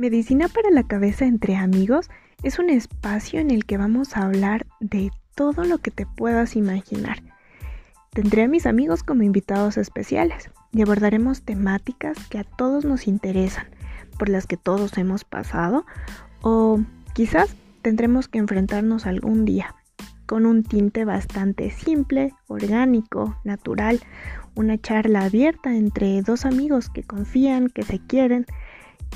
Medicina para la cabeza entre amigos es un espacio en el que vamos a hablar de todo lo que te puedas imaginar. Tendré a mis amigos como invitados especiales y abordaremos temáticas que a todos nos interesan, por las que todos hemos pasado o quizás tendremos que enfrentarnos algún día, con un tinte bastante simple, orgánico, natural, una charla abierta entre dos amigos que confían, que se quieren,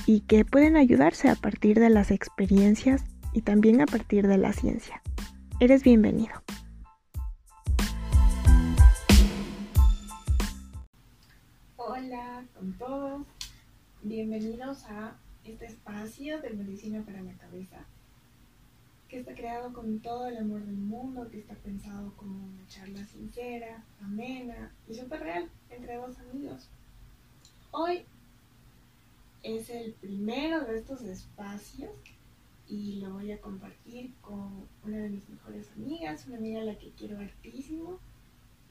y que pueden ayudarse a partir de las experiencias y también a partir de la ciencia. Eres bienvenido. Hola con todos, bienvenidos a este espacio de Medicina para la Cabeza, que está creado con todo el amor del mundo, que está pensado como una charla sincera, amena y súper real entre dos amigos. Hoy es el primero de estos espacios y lo voy a compartir con una de mis mejores amigas, una amiga a la que quiero hartísimo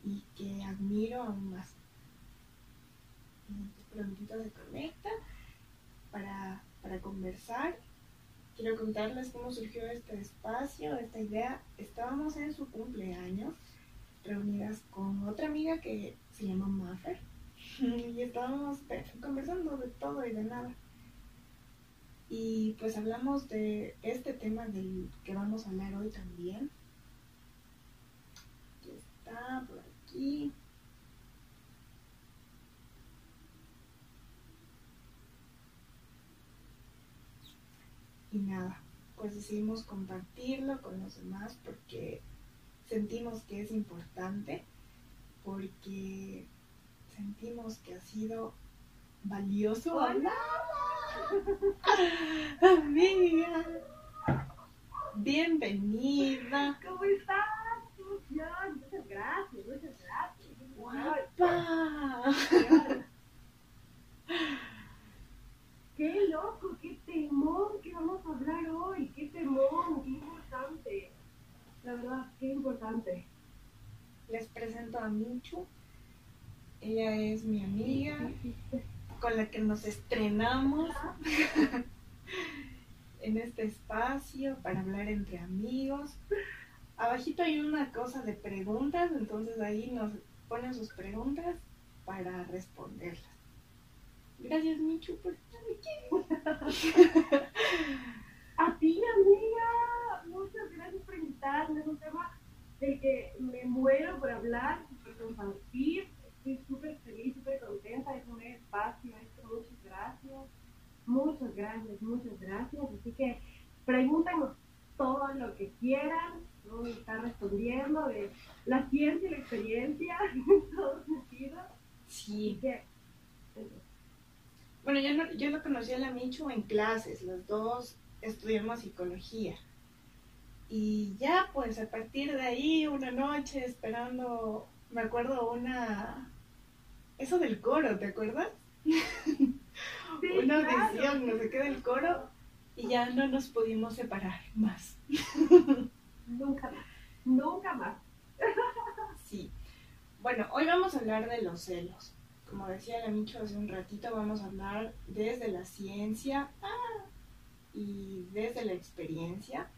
y que admiro aún más. Prontito se conecta para, para conversar. Quiero contarles cómo surgió este espacio, esta idea. Estábamos en su cumpleaños, reunidas con otra amiga que se llama Maffer y estábamos conversando de todo y de nada. Y pues hablamos de este tema del que vamos a hablar hoy también. Aquí está, por aquí. Y nada, pues decidimos compartirlo con los demás porque sentimos que es importante, porque sentimos que ha sido valioso. Hola. Amiga. Bienvenida. ¿Cómo estás? Muchas gracias, muchas gracias. Guapa. Qué loco, qué temor que vamos a hablar hoy. Qué temor, qué importante. La verdad, qué importante. Les presento a Michu. Ella es mi amiga con la que nos estrenamos en este espacio para hablar entre amigos. Abajito hay una cosa de preguntas, entonces ahí nos ponen sus preguntas para responderlas. Gracias, Michu, por estar aquí. A ti, amiga, muchas gracias por invitarme. Es un tema del que me muero por hablar, por compartir estoy súper feliz, súper contenta, es un espacio, esto, muchas gracias, muchas gracias, muchas gracias, así que pregúntenos todo lo que quieran, a estar respondiendo de la ciencia y la experiencia en todos sentidos. Sí. bueno, yo, no, yo lo conocí a la Michu en clases, los dos estudiamos psicología. Y ya, pues a partir de ahí, una noche esperando, me acuerdo una, eso del coro, ¿te acuerdas? Una audición, no sé qué del coro, y ya no nos pudimos separar más. nunca más, nunca más. sí. Bueno, hoy vamos a hablar de los celos. Como decía la Micho hace un ratito, vamos a hablar desde la ciencia ah, y desde la experiencia.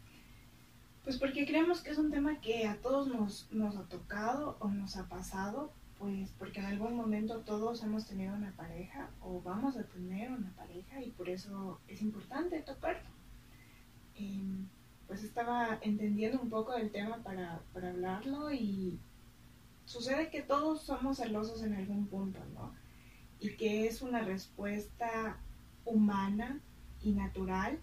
Pues porque creemos que es un tema que a todos nos, nos ha tocado o nos ha pasado, pues porque en algún momento todos hemos tenido una pareja o vamos a tener una pareja y por eso es importante tocarlo. Em, pues estaba entendiendo un poco del tema para, para hablarlo y sucede que todos somos celosos en algún punto, ¿no? Y que es una respuesta humana y natural.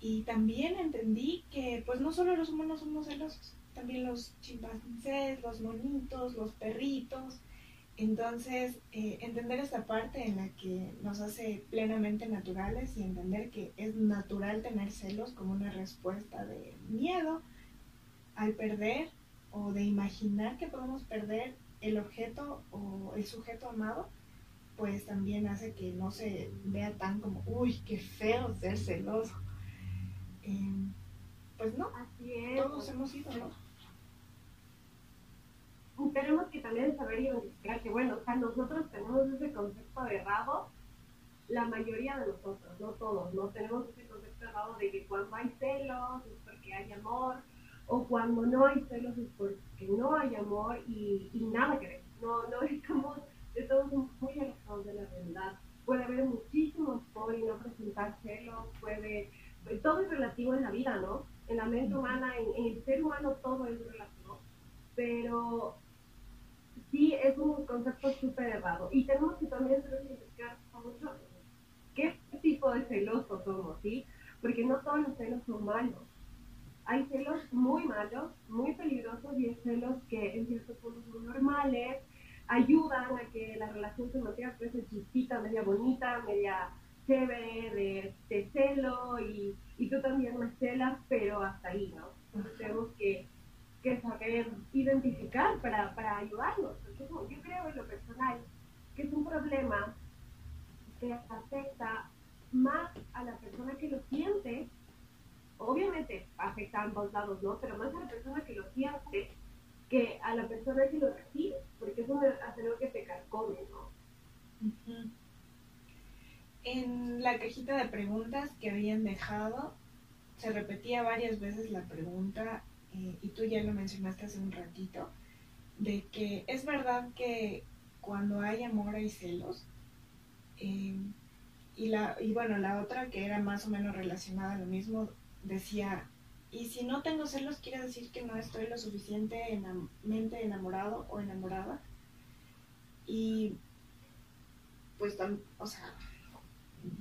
Y también entendí que pues no solo los humanos somos celosos, también los chimpancés, los monitos, los perritos. Entonces, eh, entender esta parte en la que nos hace plenamente naturales y entender que es natural tener celos como una respuesta de miedo al perder o de imaginar que podemos perder el objeto o el sujeto amado, pues también hace que no se vea tan como, uy, qué feo ser celoso. Em, pues no, todos hemos sido, ¿no? Tenemos que también saber identificar que, bueno, o sea, nosotros tenemos ese concepto errado la mayoría de nosotros, no todos, no tenemos ese concepto errado de que cuando hay celos es porque hay amor, o cuando no hay celos es porque no hay amor y, y nada que ver. No, no estamos, estamos muy alejados de la realidad. Puede haber muchísimo amor y no presentar celos, puede, todo es relativo en la vida, ¿no? En la mente humana, en, el ser humano todo es relativo, pero sí es un concepto súper errado. Y tenemos que también identificar mucho qué tipo de celosos somos, ¿sí? Porque no todos los celos son malos hay celos muy malos, muy peligrosos y hay celos que en ciertos puntos son normales, ayudan a que la relación se mantenga pues chispita, media bonita, media chévere, de, celo y, y, tú también me celas, pero hasta ahí, ¿no? Entonces tenemos que, que saber identificar para, para ayudarnos. Porque yo creo en lo personal que es un problema que afecta más a la persona que lo siente obviamente afecta a ambos lados, ¿no? Pero más a la persona que lo siente que a la persona que lo recibe, porque eso hace algo que te carcome, ¿no? En la cajita de preguntas se repetía varias veces la pregunta, eh, y tú ya lo mencionaste hace un ratito, de que es verdad que cuando hay amor hay celos. Eh, y, la, y bueno, la otra que era más o menos relacionada a lo mismo, decía, y si no tengo celos, quiere decir que no estoy lo suficientemente enamorado o enamorada. Y pues, o sea,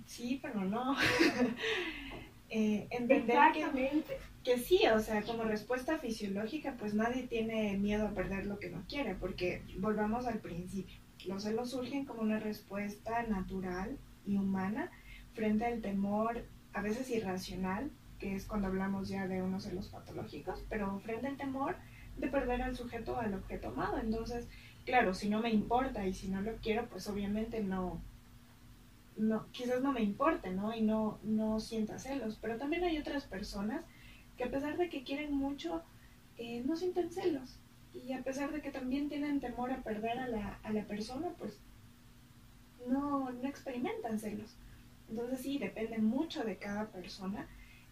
sí, pero no. eh, entender que, que, sí, o sea, como respuesta fisiológica, pues nadie tiene miedo a perder lo que no quiere, porque volvamos al principio. Los celos surgen como una respuesta natural y humana frente al temor, a veces irracional, que es cuando hablamos ya de unos celos patológicos, pero frente al temor de perder al sujeto o al objeto amado. Entonces, claro, si no me importa y si no lo quiero, pues obviamente no, no quizás no me importe, ¿no? Y no, no sienta celos. Pero también hay otras personas que a pesar de que quieren mucho, eh, no sienten celos. Y a pesar de que también tienen temor a perder a la, a la persona, pues no, no experimentan celos. Entonces sí, depende mucho de cada persona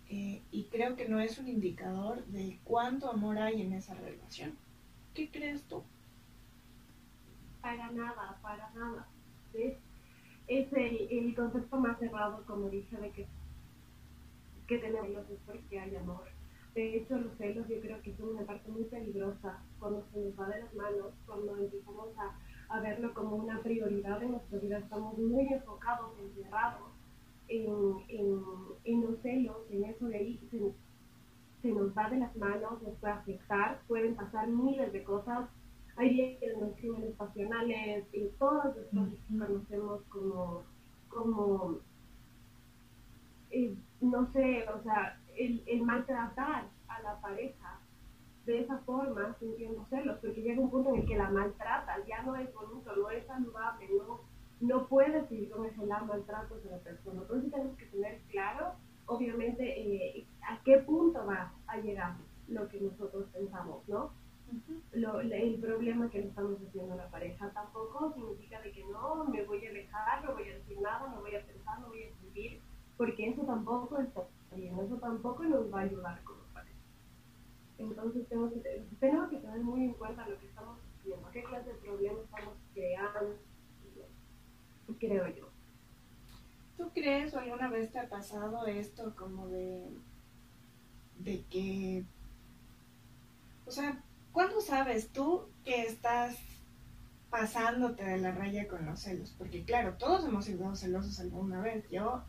eh, y creo que no es un indicador de cuánto amor hay en esa relación. ¿Qué crees tú? Para nada, para nada. Es el, el, concepto más cerrado, como dije, de que, que tenemos los es porque hay amor. De hecho, los celos yo creo que son una parte muy peligrosa cuando se nos va de las manos, cuando empezamos a, a verlo como una prioridad en nuestra vida. Estamos muy enfocados, encerrados en, en, en los celos, en eso de ahí, se, nos va de las manos, nos puede afectar, pueden pasar miles de cosas. Hay días que los crímenes pasionales, y cosas que conocemos como, como eh, no sé, o sea, el, el maltratar a la pareja de esa forma, sintiendo celos, porque llega un punto en el que la maltrata, ya no es bonito, no es saludable, no no puedes vivir con ese maltrato de la persona. Entonces tenemos que tener claro, obviamente, eh, a qué punto va a llegar lo que nosotros pensamos, ¿no? Lo, el problema que le estamos haciendo a la pareja tampoco significa de que no, me voy a alejar, no voy a decir nada, no voy a pensar, no voy a sentir, porque eso tampoco está bien, eso tampoco nos va a ayudar como pareja. Entonces tenemos que, tenemos que tener muy en cuenta lo que estamos haciendo, qué clase de problemas estamos creando, creo yo. ¿Tú crees o alguna vez te ha pasado esto como de, de que, o sea, ¿cuándo sabes tú que estás pasándote de la raya con los celos? Porque claro, todos hemos sido celosos alguna vez. Yo,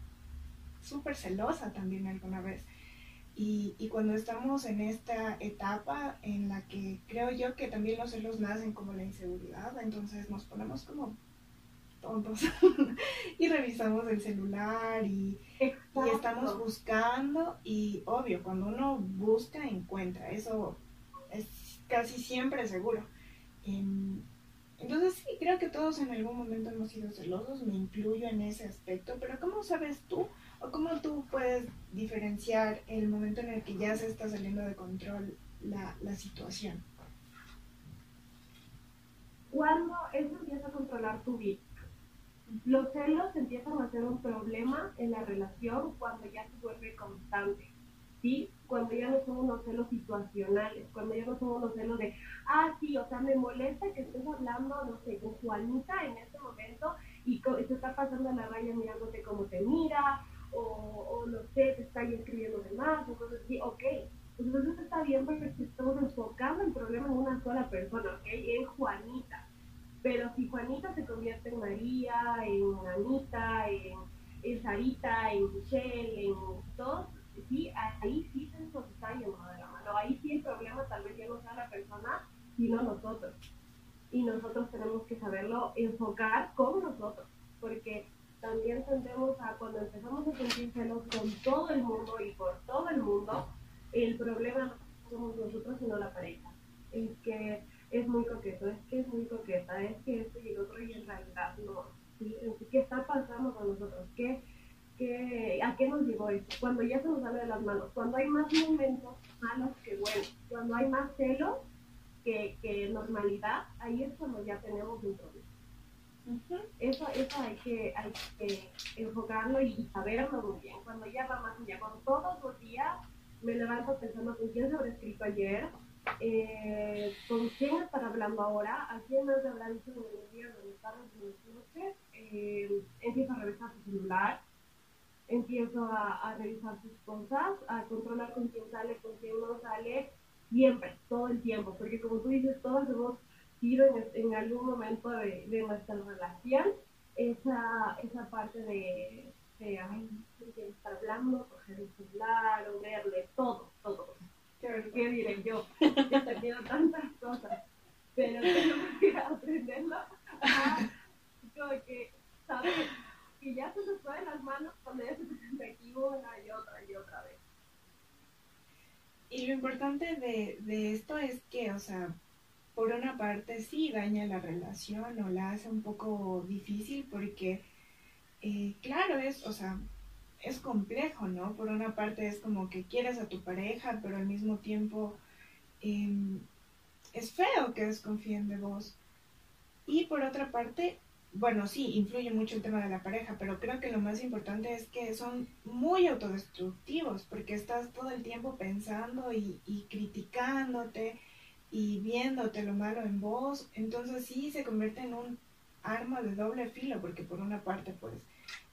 súper celosa también alguna vez. Y, y, cuando estamos en esta etapa en la que creo yo que también los celos nacen como la inseguridad, entonces nos ponemos como tontos y revisamos el celular y, y, estamos buscando y obvio, cuando uno busca encuentra, eso es casi siempre seguro. Em, entonces sí, creo que todos en algún momento hemos sido celosos, me incluyo en ese aspecto, pero ¿cómo sabes tú o cómo tú puedes diferenciar el momento en el que ya se está saliendo de control la, la situación? Cuando eso empieza a controlar tu vida Los celos empiezan a ser un problema en la relación cuando ya se vuelve constante, ¿sí? Cuando ya no son unos celos situacionales, cuando ya no son unos celos de, ah, sí, o sea, me molesta que estés hablando, no sé, con Juanita en este momento y se está pasando la raya mirándote como te mira, o, o no sé, te está escribiendo de más, o cosas así, ok. Entonces está bien porque estamos enfocando el problema en una sola persona, ¿ok? En Juanita. Pero si Juanita se convierte en María, en Anita, en Sarita, en Michelle, en todos, sí, ahí sí se nos está llevando de la mano. Ahí sí el problema tal vez ya no sea la persona, sino nosotros. Y nosotros tenemos que saberlo enfocar con nosotros, porque también tendemos a cuando empezamos a sentir celos con todo el mundo y por todo el mundo, el problema no somos nosotros, sino la pareja. Es que es muy coqueto, es que es muy coqueta, es que esto y el otro, y en realidad no. ¿Qué está pasando con nosotros? ¿Qué, qué, ¿A qué nos llevó esto? Cuando ya se nos sale de las manos, cuando hay más momentos malos que buenos, cuando hay más celos que, que normalidad, ahí es cuando ya tenemos un problema. Eso, eso hay que, hay que enfocarlo y saberlo muy bien. Cuando ya va más allá, cuando todos los días me levanto pensando con quién se escrito ayer, eh, con quién estar hablando ahora, a quién más le habrá dicho en los días, en las tardes, en las noches, eh, empiezo a revisar su celular, empiezo a, a, revisar sus cosas, a controlar con quién sale, con quién no sale, siempre, todo el tiempo, porque como tú dices, todos hemos sido en, en algún momento de, de, nuestra relación esa, esa parte de, de ay, de estar hablando, coger el celular o verle todo, todo ¿qué diré yo? Tenido tantas cosas, pero tengo que aprenderlo como que. Que ya se nos fue de las manos cuando ya se una y otra y otra vez. Y lo importante de, de esto es que, o sea, por una parte sí daña la relación o la hace un poco difícil porque, eh, claro, es, o sea, es complejo, ¿no? Por una parte es como que quieres a tu pareja, pero al mismo tiempo em, es feo que desconfíen de vos. Y por otra parte, bueno, sí, influye mucho el tema de la pareja, pero creo que lo más importante es que son muy autodestructivos, porque estás todo el tiempo pensando y, y criticándote y viéndote lo malo en vos, entonces sí se convierte en un arma de doble filo, porque por una parte, pues,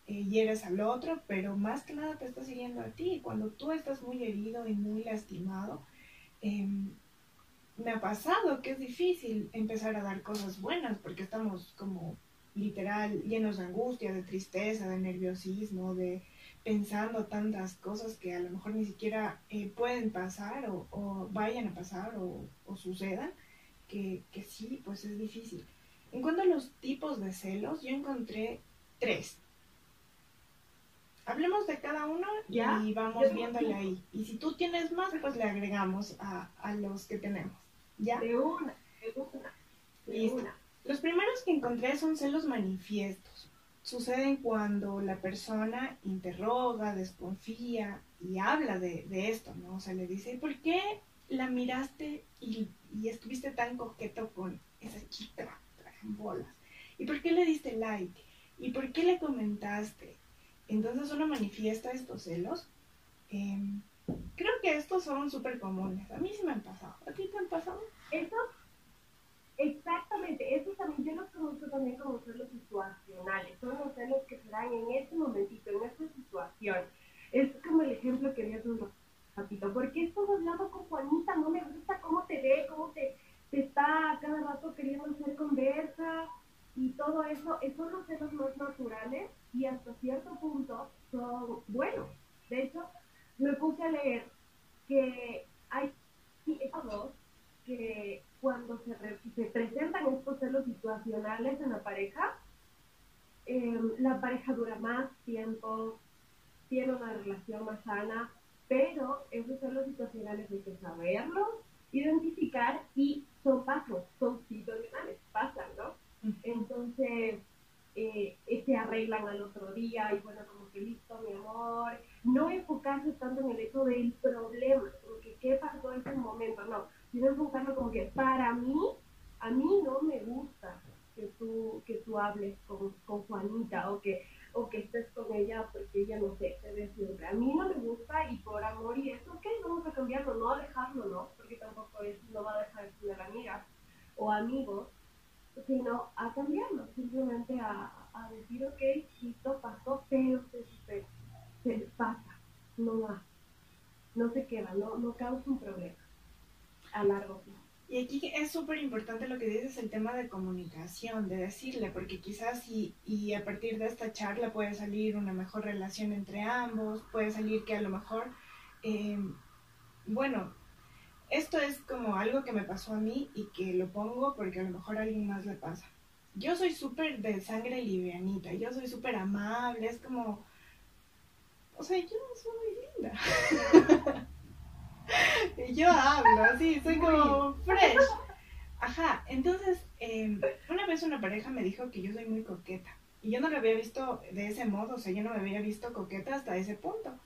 eh, hieres al otro, pero más que nada te está siguiendo a ti. Cuando tú estás muy herido y muy lastimado, em, me ha pasado que es difícil empezar a dar cosas buenas porque estamos como literal llenos de angustia, de tristeza, de nerviosismo, de pensando tantas cosas que a lo mejor ni siquiera eh, pueden pasar o, vayan a pasar o, o sucedan, que, que sí, pues es difícil. En cuanto a los tipos de celos, yo encontré tres. Hablemos de cada uno y vamos viéndole ahí. Y si tú tienes más, pues le agregamos a, a los que tenemos. ¿Ya? De una, de una. Listo. Los primeros que encontré son celos manifiestos. Suceden cuando la persona interroga, desconfía y habla de, esto, ¿no? O sea, le dice, ¿por qué la miraste y, estuviste tan coqueto con esa chica? en bolas. ¿Y por qué le diste like? ¿Y por qué le comentaste? Entonces uno manifiesta estos celos. Em, creo que estos son súper comunes. A mí sí me han pasado. ¿A ti te han pasado? Eso, exactamente. Eso también yo los conozco también como celos situacionales. Son los celos que se dan en ese momentito, en esta situación. Es como el ejemplo que dio un ratito. ¿Por qué estás hablando con Juanita? No me gusta cómo te ve, cómo te, te está cada rato queriendo hacer conversa y todo eso. Son los celos más naturales y hasta cierto punto son buenos. De hecho, me puse a leer que hay dos que cuando se, se, presentan estos celos situacionales en la pareja, eh, la pareja dura más tiempo, tiene una relación más sana, pero esos celos situacionales hay que saberlos, identificar y son pasos, son situacionales, pasan, ¿no? Entonces, eh, se arreglan al otro día y bueno, como que listo, mi amor. No enfocarse tanto en el hecho del problema, como que qué pasó en ese momento, no, sino enfocarlo como que para mí, a mí no me gusta que tú, que tú hables con, con Juanita o que, o que estés con ella porque ella, no sé, te ve. A mí no me gusta y por amor y eso, ok, vamos a cambiarlo, no a dejarlo, ¿no? Porque tampoco es, no va a dejar de ser amigas o amigos, sino a cambiarlo, simplemente a, decir, ok, esto pasó, pero se, se, se pasa, no va, no se queda, no, no causa un problema a largo plazo. Y aquí es súper importante lo que dices, el tema de comunicación, de decirle, porque quizás y, y a partir de esta charla puede salir una mejor relación entre ambos, puede salir que a lo mejor, eh, bueno, esto es como algo que me pasó a mí y que lo pongo porque a lo mejor a alguien más le pasa. Yo soy súper de sangre livianita, yo soy súper amable, es como, o sea, yo soy linda. yo hablo así, soy como fresh. Ajá, entonces, eh, una vez una pareja me dijo que yo soy muy coqueta. Y yo no lo había visto de ese modo, o sea, yo no me había visto coqueta hasta ese punto.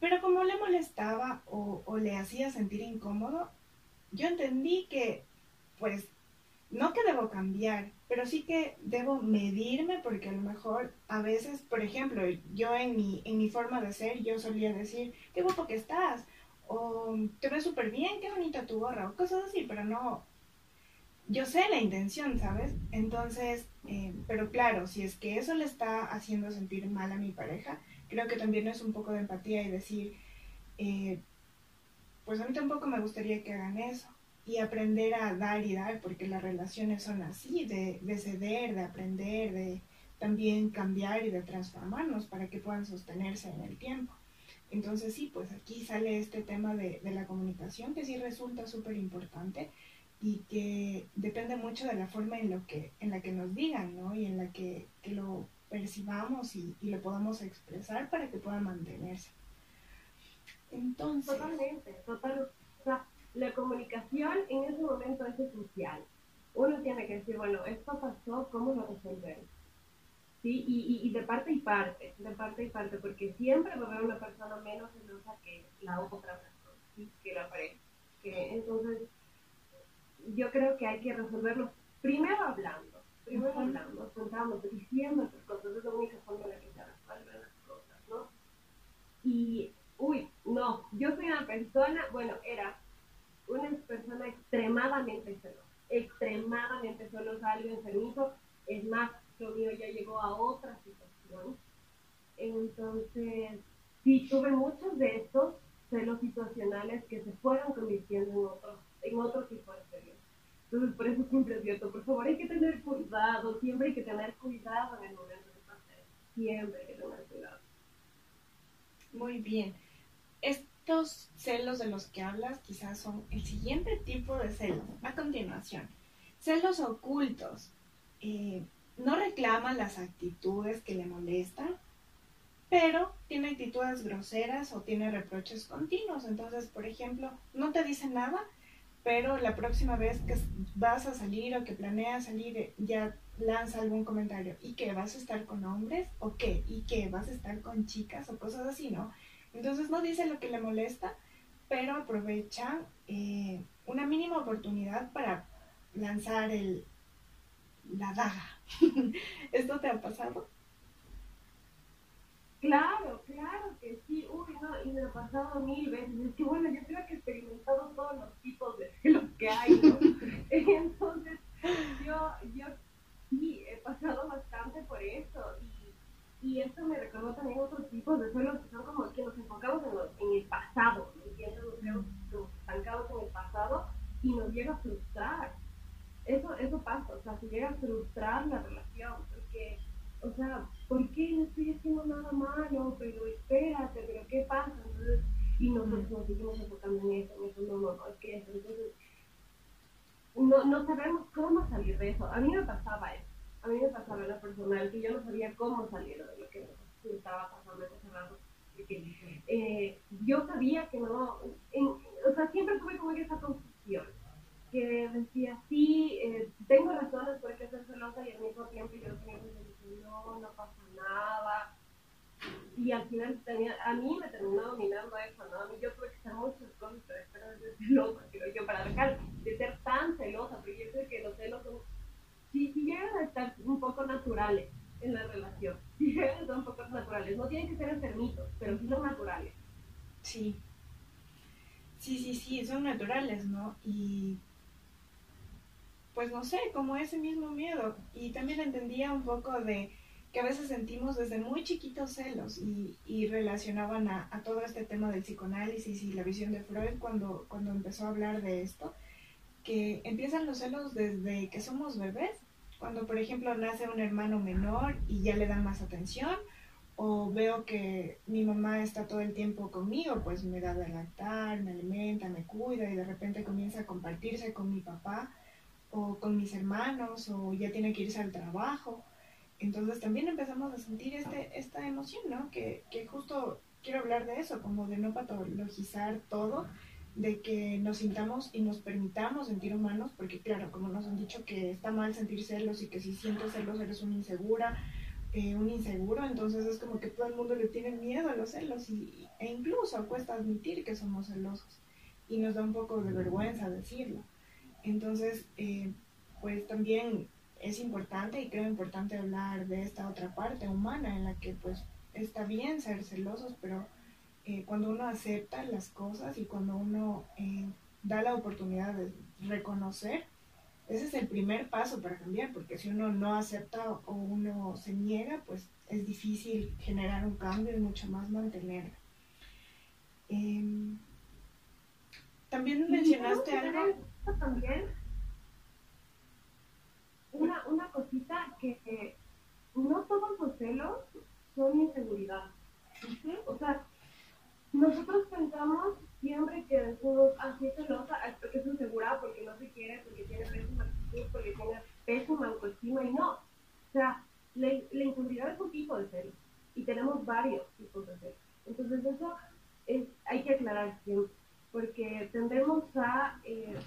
Pero como le molestaba o, o le hacía sentir incómodo, yo entendí que, pues, no que debo cambiar, pero sí que debo medirme porque a lo mejor a veces, por ejemplo, yo en mi, en mi forma de ser, yo solía decir, qué guapo que estás, o te ves súper bien, qué bonita tu gorra, o cosas así, pero no, yo sé la intención, ¿sabes? Entonces, eh, pero claro, si es que eso le está haciendo sentir mal a mi pareja, creo que también es un poco de empatía y decir, eh, pues a mí tampoco me gustaría que hagan eso. Y aprender a dar y dar, porque las relaciones son así, de, de ceder, de aprender, de también cambiar y de transformarnos para que puedan sostenerse en el tiempo. Entonces sí, pues aquí sale este tema de, de la comunicación que sí resulta súper importante y que depende mucho de la forma en, lo que, en la que nos digan, ¿no? Y en la que, que lo percibamos y, y, lo podamos expresar para que pueda mantenerse. Entonces... Totalmente, total. O sea, la comunicación en ese momento es esencial. Uno tiene que decir, bueno, esto pasó, ¿cómo lo resolvemos? ¿Sí? Y, y, y, de parte y parte, de parte y parte, porque siempre va a haber una persona menos celosa que la otra persona, ¿sí? que la pareja. Que, entonces, yo creo que hay que resolverlo primero hablando, primero uh -huh. hablando, contamos, diciendo estas cosas, es la única forma en la que se resuelven las cosas, ¿no? Y, uy, no, yo soy una persona, bueno, era una persona extremadamente celosa, extremadamente celosa, algo enfermizo, es más, lo mío ya llegó a otra situación. Entonces, sí, tuve muchos de estos celos situacionales que se fueron convirtiendo en otro, en otro tipo de celos. Entonces, por eso siempre advierto, por favor, hay que tener cuidado, siempre hay que tener cuidado en el momento de pasar. Siempre hay que tener cuidado. Muy bien. Estos celos de los que hablas quizás son el siguiente tipo de celos. A continuación, celos ocultos. Eh, no reclama las actitudes que le molestan, pero tiene actitudes groseras o tiene reproches continuos. Entonces, por ejemplo, no te dice nada, pero la próxima vez que vas a salir o que planeas salir, ya lanza algún comentario. ¿Y que vas a estar con hombres? ¿O qué? ¿Y que vas a estar con chicas? O cosas así, ¿no? Entonces no dice lo que le molesta, pero aprovecha eh, una mínima oportunidad para lanzar el, la daga. ¿Esto te ha pasado? Claro, claro que sí. Uy, no, y me ha pasado mil veces. Es que bueno, yo creo que he experimentado todos los tipos de celos que hay, ¿no? Entonces, yo, yo sí he pasado bastante por eso. Y, esto me recordó también otros tipos de celos que son como que nos enfocamos en, lo, en el pasado, ¿me entiendes? Nos quedamos estancados en el pasado y nos llega a frustrar eso, eso pasa, o sea, se llega a frustrar la relación, porque, o sea, ¿por qué no estoy haciendo nada malo? Pero espérate, pero ¿qué pasa? Entonces, y nosotros nos seguimos enfocando en eso, en eso, no, no, es que no, no sabemos cómo salir de eso. A mí me pasaba eso, a mí me pasaba en lo personal, que yo no sabía cómo salir de lo que estaba pasando ese rato. Eh, yo sabía que no, en, o sea, siempre tuve como esa confusión que decía, sí, eh, tengo razones por qué ser celosa y al mismo tiempo yo siempre decía, no, no pasa nada. Y al final tenía, a mí me terminó dominando eso, ¿no? A mí yo tuve que hacer muchas cosas para dejar de ser celosa, creo yo, para dejar de ser tan celosa, porque yo creo que los celos son, si, si llegan a estar un poco naturales en la relación. Sí, son un poco naturales. No tienen que ser enfermitos, pero sí son naturales. Sí. Sí, sí, sí, son naturales, ¿no? Y pues no sé, como ese mismo miedo. Y también entendía un poco de que a veces sentimos desde muy chiquitos celos y, y relacionaban a, a, todo este tema del psicoanálisis y la visión de Freud cuando, cuando empezó a hablar de esto, que empiezan los celos desde que somos bebés, cuando por ejemplo nace un hermano menor y ya le dan más atención, o veo que mi mamá está todo el tiempo conmigo, pues me da de lactar, me alimenta, me cuida y de repente comienza a compartirse con mi papá o con mis hermanos o ya tiene que irse al trabajo. Entonces también empezamos a sentir este, esta emoción, ¿no? Que, que justo quiero hablar de eso, como de no patologizar todo, de que nos sintamos y nos permitamos sentir humanos, porque claro, como nos han dicho que está mal sentir celos y que si sientes celos eres una insegura, eh, un inseguro, entonces es como que todo el mundo le tiene miedo a los celos y, e incluso cuesta admitir que somos celosos y nos da un poco de vergüenza decirlo. Entonces, eh, pues también es importante y creo importante hablar de esta otra parte humana en la que pues está bien ser celosos, pero eh, cuando uno acepta las cosas y cuando uno eh, da la oportunidad de reconocer, ese es el primer paso para cambiar, porque si uno no acepta o uno se niega, pues es difícil generar un cambio y mucho más mantenerlo. Em, también mencionaste algo. También una, una cosita que, no todos los celos son inseguridad. O sea, nosotros pensamos siempre que decimos, así celosa, es porque es insegura, porque no se quiere, porque tiene pésima actitud, porque tiene pésima autoestima, y no. O sea, la, la inseguridad es un tipo de celos, y tenemos varios tipos de celos. Entonces eso es, hay que aclarar siempre, porque tendemos a... Eh,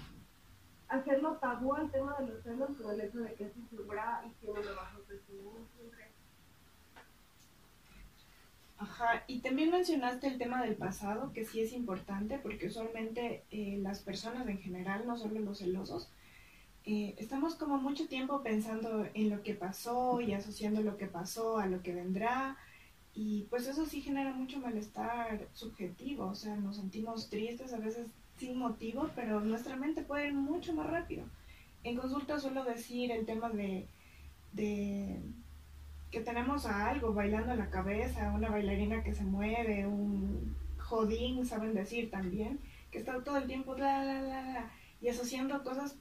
hacerlo tabú al tema de los celos con el hecho de que es insegura y tiene una baja autoestima. Ajá, y también mencionaste el tema del pasado, que sí es importante, porque usualmente eh, las personas en general, no solo los celosos, eh, estamos como mucho tiempo pensando en lo que pasó y asociando lo que pasó a lo que vendrá, y pues eso sí genera mucho malestar subjetivo, o sea, nos sentimos tristes, a veces sin motivo, pero nuestra mente puede ir mucho más rápido. En consulta suelo decir el tema de, de que tenemos a algo bailando en la cabeza, una bailarina que se mueve, un jodín, saben decir también, que está todo el tiempo la, la, la, y asociando cosas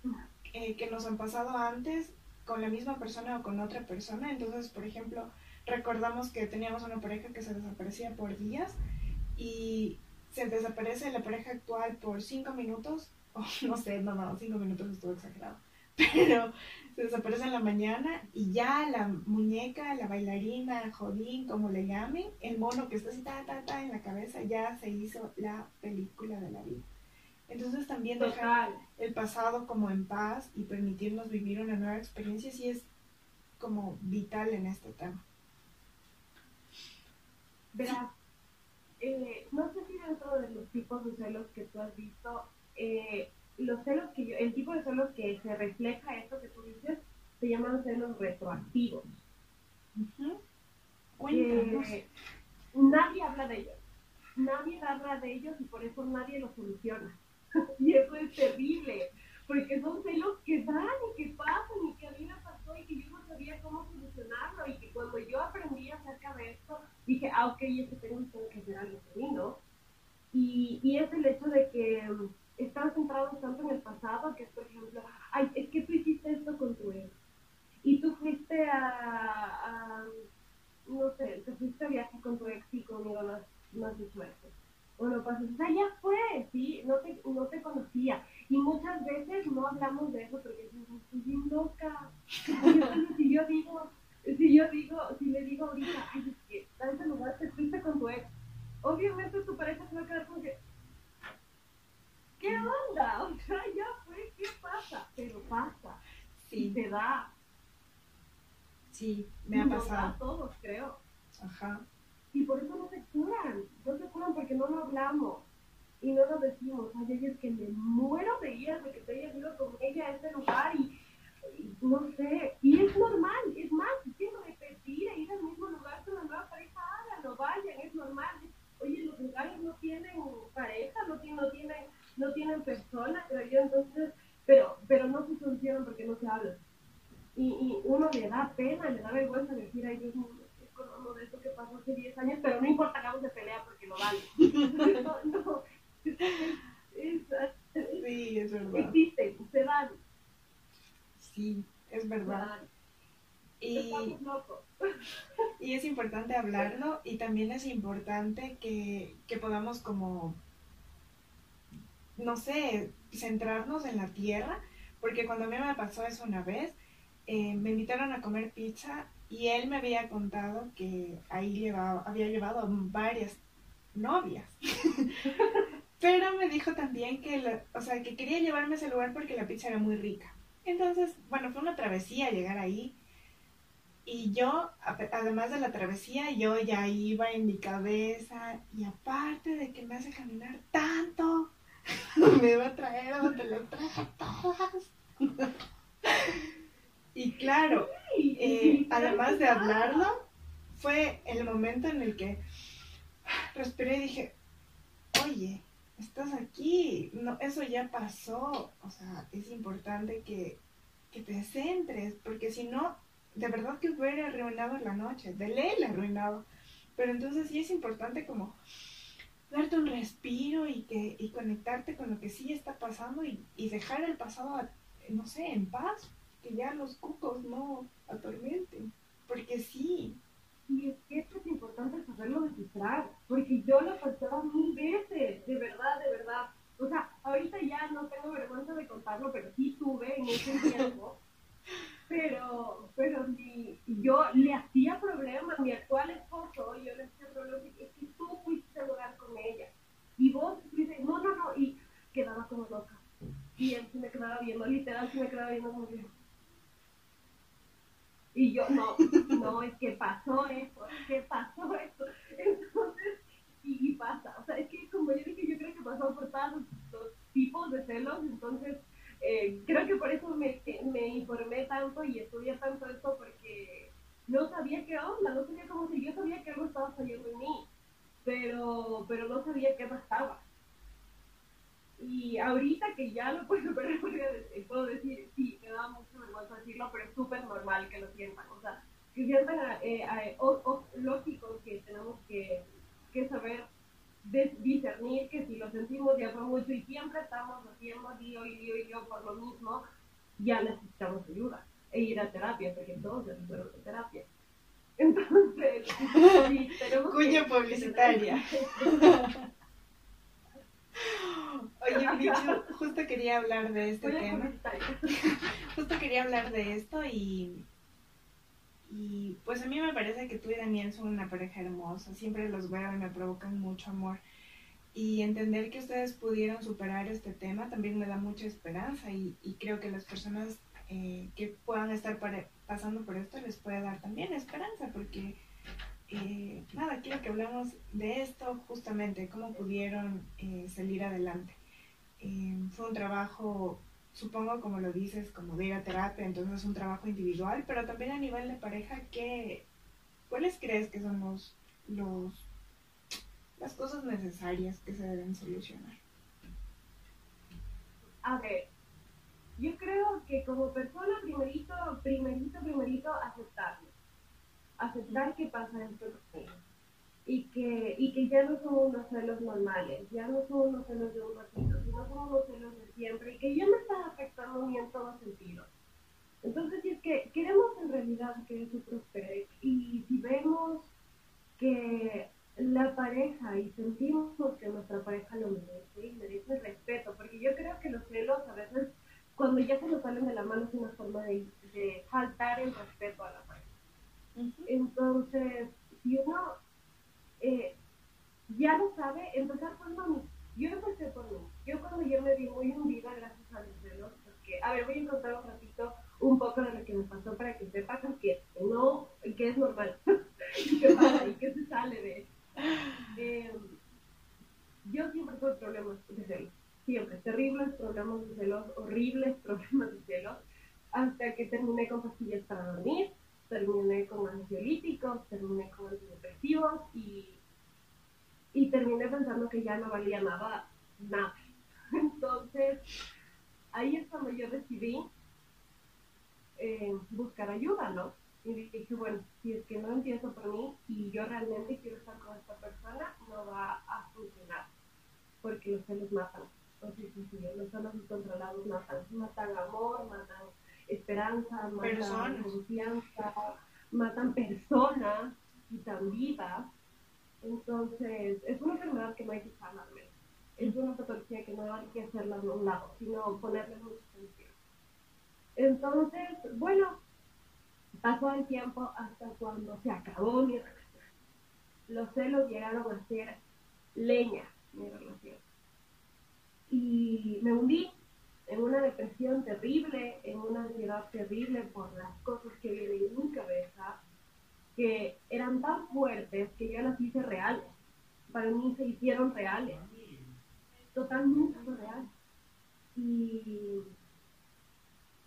eh, que nos han pasado antes con la misma persona o con otra persona. Entonces, por ejemplo, recordamos que teníamos una pareja que se desaparecía por días y se desaparece la pareja actual por cinco minutos, o no sé, no, no, cinco minutos estuvo exagerado, pero se desaparece en la mañana y ya la muñeca, la bailarina, jodín, como le llamen, el mono que está así, ta, ta, ta, en la cabeza, ya se hizo la película de la vida. Entonces también dejar el pasado como en paz y permitirnos vivir una nueva experiencia sí es como vital en este tema. Eh, no sé si dentro de los tipos de celos que tú has visto, eh, los celos que yo, el tipo de celos que se refleja esto que tú dices, se llaman celos retroactivos. Eh, nadie habla de ellos. Nadie habla de ellos y por eso nadie los soluciona. y eso es terrible, porque son celos que dan y que pasan y que a mí me pasó y que yo no sabía cómo solucionarlo y que cuando yo aprendí acerca de esto, dije, ah, ok, eso tengo, que hacer algo ¿no? Y, y es el hecho de que um, están centrados tanto en el pasado, que es, por ejemplo, ay, es que tú hiciste esto con tu ex. Y tú fuiste a, no sé, te fuiste a viaje con tu ex y conmigo no, no has esto. O no pasas, sea, ya fue, ¿sí? No te, no te conocía. Y muchas veces no hablamos de eso porque decimos, estoy bien loca. Si yo digo, si yo digo, si le digo ahorita, ay, es que a ese lugar te fuiste con tu ex, obviamente tu pareja se va a quedar como que, ¿qué onda? O sea, ya fue, ¿qué pasa? Pero pasa, sí. se da. Sí, me ha pasado. a todos, creo. Ajá. Y por eso no se curan, no se curan porque no lo hablamos y no lo decimos. Ay, es que me muero de ella de que te haya ido con ella a ese lugar y no sé, y es normal, ir ir al mismo lugar con la nueva pareja, háganlo, vayan, es normal. Oye, los lugares no tienen pareja, no tienen, no tienen, no tienen personas, pero yo entonces, pero, pero no se solucionan porque no se hablan. Y, y uno le da pena, le da vergüenza decir, ay, Dios mío, no de esto que pasó hace 10 años, pero no importa, acabamos de pelear porque lo vale. no, no, sí, es verdad. Existen, se dan. Sí, es verdad. Y, y es importante hablarlo y también es importante que, que podamos como, no sé, centrarnos en la tierra, porque cuando a mí me pasó eso una vez, eh, me invitaron a comer pizza y él me había contado que ahí llevaba, había llevado varias novias. Pero me dijo también que, o sea, que quería llevarme a ese lugar porque la pizza era muy rica. Entonces, bueno, fue una travesía llegar ahí. Y yo, además de la travesía, yo ya iba en mi cabeza y aparte de que me hace caminar tanto, me va a traer a donde lo traje todas. y claro, eh, además de hablarlo, fue el momento en el que respiré y dije, oye, estás aquí, no, eso ya pasó, o sea, es importante que, que te centres, porque si no, de verdad que hubiera arruinado la noche, de la arruinado. Pero entonces sí es importante como darte un respiro y, que, y conectarte con lo que sí está pasando y, y dejar el pasado, no sé, en paz, que ya los cucos no atormenten, porque sí. Y es que esto es importante saberlo descifrar, porque yo lo pasaba mil veces, de verdad, de verdad. O sea, ahorita ya no tengo vergüenza de contarlo, pero sí tuve en ese tiempo pero, pero mi, yo le hacía problemas, mi actual esposo, yo le hacía problemas, es que tú fuiste a lugar con ella. Y vos dices, no, no, no, y quedaba como loca. Y él se me quedaba viendo, literal se me quedaba viendo como bien. Y yo, no, no, es que pasó eso, es que pasó eso. Entonces, y, pasa, o sea, es que como yo dije, yo creo que pasó por todos los tipos de celos, entonces eh, creo que por eso me, me informé tanto y estudié tanto esto porque no sabía qué onda, no sabía cómo si yo sabía que algo estaba saliendo en mí, pero, pero no sabía qué pasaba. Y ahorita que ya lo puedo superar, puedo decir, sí, me da mucho vergüenza decirlo, pero es súper normal que lo sientan. O sea, que sientan eh, eh, lógico que tenemos que, que saber discernir que si lo sentimos ya fue mucho y siempre estamos haciendo lío y lío y lío por lo mismo, ya necesitamos ayuda e ir a terapia, porque todos necesitamos terapia. Entonces, sí, tenemos Cuña publicitaria. Oye, Michu, justo quería hablar de este tema. justo quería hablar de esto y y pues a mí me parece que tú y Daniel son una pareja hermosa, siempre los veo y me provocan mucho amor. Y entender que ustedes pudieron superar este tema también me da mucha esperanza y, creo que las personas eh, que puedan estar pasando por esto les puede dar también esperanza porque eh, nada, quiero que hablemos de esto justamente, cómo pudieron eh, salir adelante. fue un trabajo supongo como lo dices, como de ir a terapia, entonces es un trabajo individual, pero también a nivel de pareja, ¿qué, ¿cuáles crees que son los, los, las cosas necesarias que se deben solucionar? A ver, yo creo que como persona, primerito, primerito, primerito, aceptarlo. Aceptar que pasa esto conmigo y que, y que ya no son unos celos normales, ya no son unos celos de un ratito, sino son unos celos de siempre y que ya me está afectando a mí en todo sentido. Entonces, si es que queremos en realidad que eso prospere y si vemos que la pareja y sentimos que nuestra pareja lo merece y merece respeto, porque yo creo que los celos a veces cuando ya se nos salen de la mano es una forma de, de faltar el respeto a la pareja. Entonces, si uno eh, ya lo sabe, empezar por mí. Yo empecé por mí. Yo cuando yo me vi muy hundida gracias a los celos, porque, a ver, voy a contar un ratito un poco de lo que me pasó para que sepas que no, que es normal, y que pasa y que se sale de eh, yo siempre tuve problemas de celos, siempre, terribles problemas de celos, horribles problemas de celos, hasta que terminé con pastillas para dormir, terminé con ansiolíticos, terminé con antidepresivos y, y terminé pensando que ya no valía nada, nada. Entonces, ahí es cuando yo decidí eh, buscar ayuda, ¿no? Y dije, bueno, si es que no empiezo por mí y yo realmente quiero estar con esta persona, no va a funcionar, porque los celos matan. Entonces, los celos controlados matan, matan amor, matan esperanza, matan confianza, matan personas, quitan vidas. Entonces, es una enfermedad que no hay que sanarme. Es una patología que no hay que hacerla de un lado, sino ponerle mucha atención. Entonces, bueno, pasó el tiempo hasta cuando se acabó mi relación. Los celos llegaron a ser leña mi relación. Y me hundí en una depresión terrible, en una ansiedad terrible por las cosas que vienen en mi cabeza, que eran tan fuertes que yo las hice reales. Para mí se hicieron reales. Totalmente reales. Y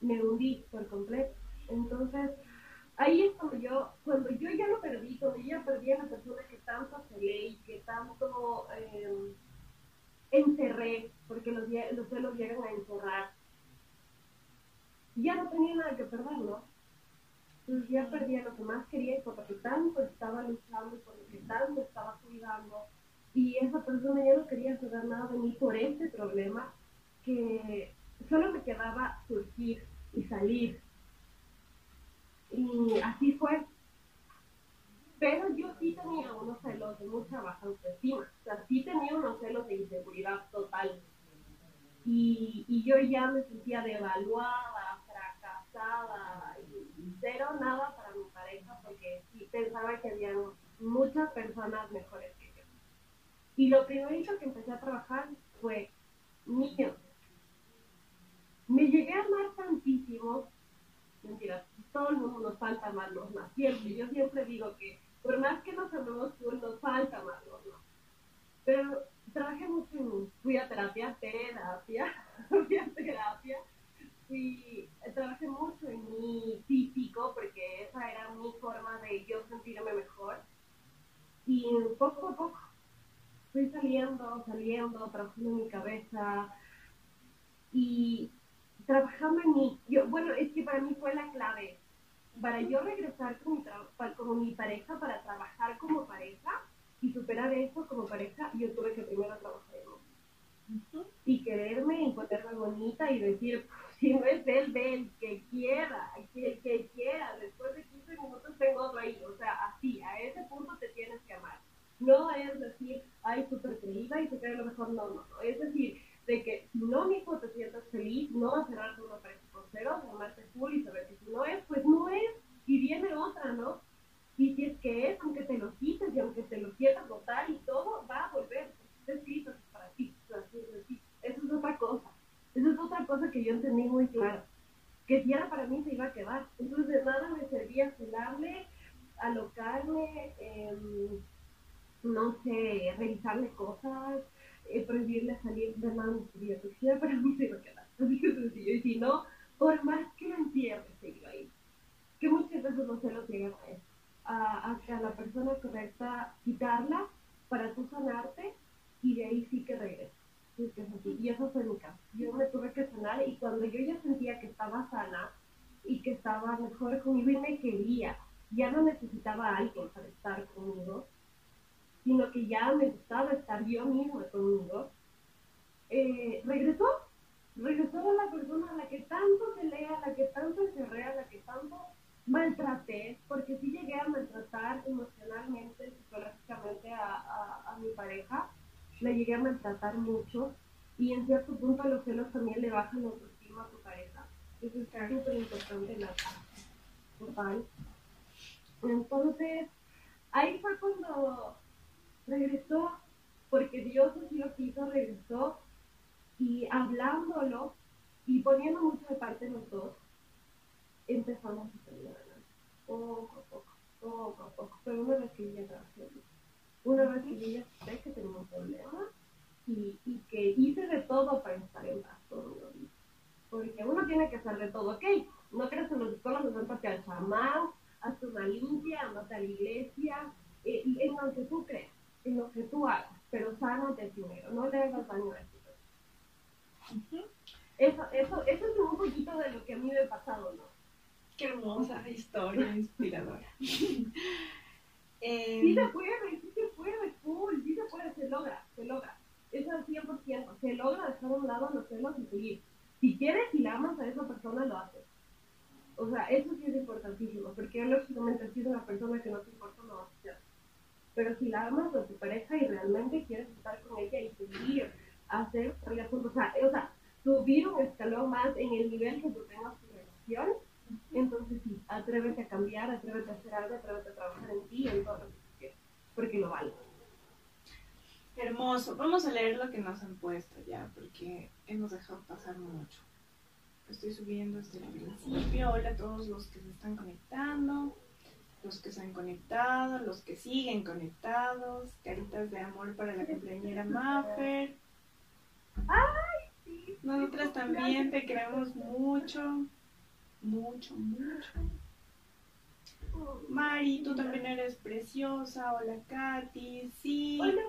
me hundí por completo. Entonces, ahí es cuando yo, cuando yo ya lo perdí, cuando yo ya perdí a la persona que tanto celé y que tanto eh, encerré, porque los, los celos llegan a encerrar, ya no tenía nada que perder, ¿no? Entonces ya perdía lo que más quería y por lo que tanto estaba luchando por lo que tanto estaba cuidando. Y esa persona ya no quería saber nada de mí por este problema, que solo me quedaba surgir y salir. Y así fue. Pero yo sí tenía unos celos de mucha baja autoestima. O sea, sí tenía unos celos de inseguridad total. Y, y yo ya me sentía devaluada, fracasada, y cero nada para mi pareja, porque sí pensaba que había muchas personas mejores que yo. Y lo primero que empecé a trabajar fue niños me llegué a amar tantísimo, mentira, todo el mundo nos falta amarnos más, siempre, yo siempre digo que por más que nos amemos nos falta amarnos más. Pero trabajé mucho en, fui a terapia, terapia, fui a terapia, fui, trabajé mucho en mi físico porque esa era mi forma de yo sentirme mejor. Y poco a poco fui saliendo, saliendo, trabajando mi cabeza. Y trabajando en mí. Yo, bueno, es que para mí fue la clave. Para yo regresar con mi, con mi pareja, para trabajar como pareja y superar eso como pareja, yo tuve que primero trabajar en mí. Y quererme y ponerme bonita y decir, si no es él, de él, que quiera, que, que quiera. Después de 15 minutos tengo otro ahí. O sea, así, a ese punto te tienes que amar. No es decir, ay, súper creída y se cree lo mejor. No, no, no. Es decir, de que si no, hijo te sientas feliz, no vas a cerrarte una pareja con cero, llamarte full y saber que si no es, pues no es, y viene otra, ¿no? Y si es que es, aunque te lo quites y aunque te lo quieras botar y todo, va a volver, está escrito para ti, Eso es otra cosa. Eso es otra cosa que yo entendí muy claro. Que si era para mí se iba a quedar. Entonces de nada me servía celarle, alocarme, eh, no sé, revisarle cosas, eh, prohibirle salir de mano porque para mí se iba a quedar. Así que sencillo. Y si no, por más que lo encierre, se iba a ir. Que muchas veces los celos llegan a eso. A, a, la persona correcta quitarla para tú sanarte y de ahí sí que regresa. Y eso fue mi caso. Yo me tuve que sanar y cuando yo ya sentía que estaba sana y que estaba mejor conmigo y me quería, ya no necesitaba a alguien para estar conmigo, sino que ya me gustaba estar yo misma conmigo, eh, regresó, regresó a la persona a la que tanto se lea, a la que tanto encerré, a la que tanto maltraté, porque sí llegué a maltratar emocionalmente, psicológicamente a, a, mi pareja, la llegué a maltratar mucho y en cierto punto los celos también le bajan la autoestima a tu pareja. Eso es súper importante en la total. Entonces, ahí fue cuando regresó porque Dios así lo quiso, regresó y hablándolo y poniendo mucho de parte los dos, empezamos a salir adelante, poco a poco, poco a poco, pero una vez que ella trabajó, una vez que ella sé que tenía un problema y, y, que hice de todo para estar en paz todo el porque uno tiene que hacer de todo, ok, no crees en los psicólogos, no al chamán, haz una limpia, andate a la iglesia, eh, en lo que tú crees en lo que tú hagas, pero sánate primero, no le hagas daño a ti. Eso, eso, eso es un poquito de lo que a mí me ha pasado, ¿no? Qué hermosa historia inspiradora. eh, sí se puede, sí se puede, cool, sí se puede, se logra, se logra. Eso es 100%, se logra dejar a un lado los celos y seguir. Si quieres y la amas a esa persona, lo haces. O sea, eso sí es importantísimo, porque lógicamente si es una persona que no te importa, no vas a hacer. Pero si la amas a tu pareja y realmente quieres estar con ella y seguir, hacer juntos, o sea, o sea, subir un escalón más en el nivel que tú tengas tu relación, entonces sí, atrévete a cambiar, atrévete a hacer algo, atrévete a trabajar en ti, en todo lo que quieras, porque lo vale. Hermoso. Vamos a leer lo que nos han puesto ya, porque hemos dejado pasar mucho. Estoy subiendo desde el principio. Hola a todos los que se están conectando, los que se han conectado, los que siguen conectados. Caritas de amor para la compañera Maffer. ¡Ay, sí! Nosotras también te queremos mucho, mucho, mucho. Mari, tú también eres preciosa. Hola, Katy. Sí. Hola,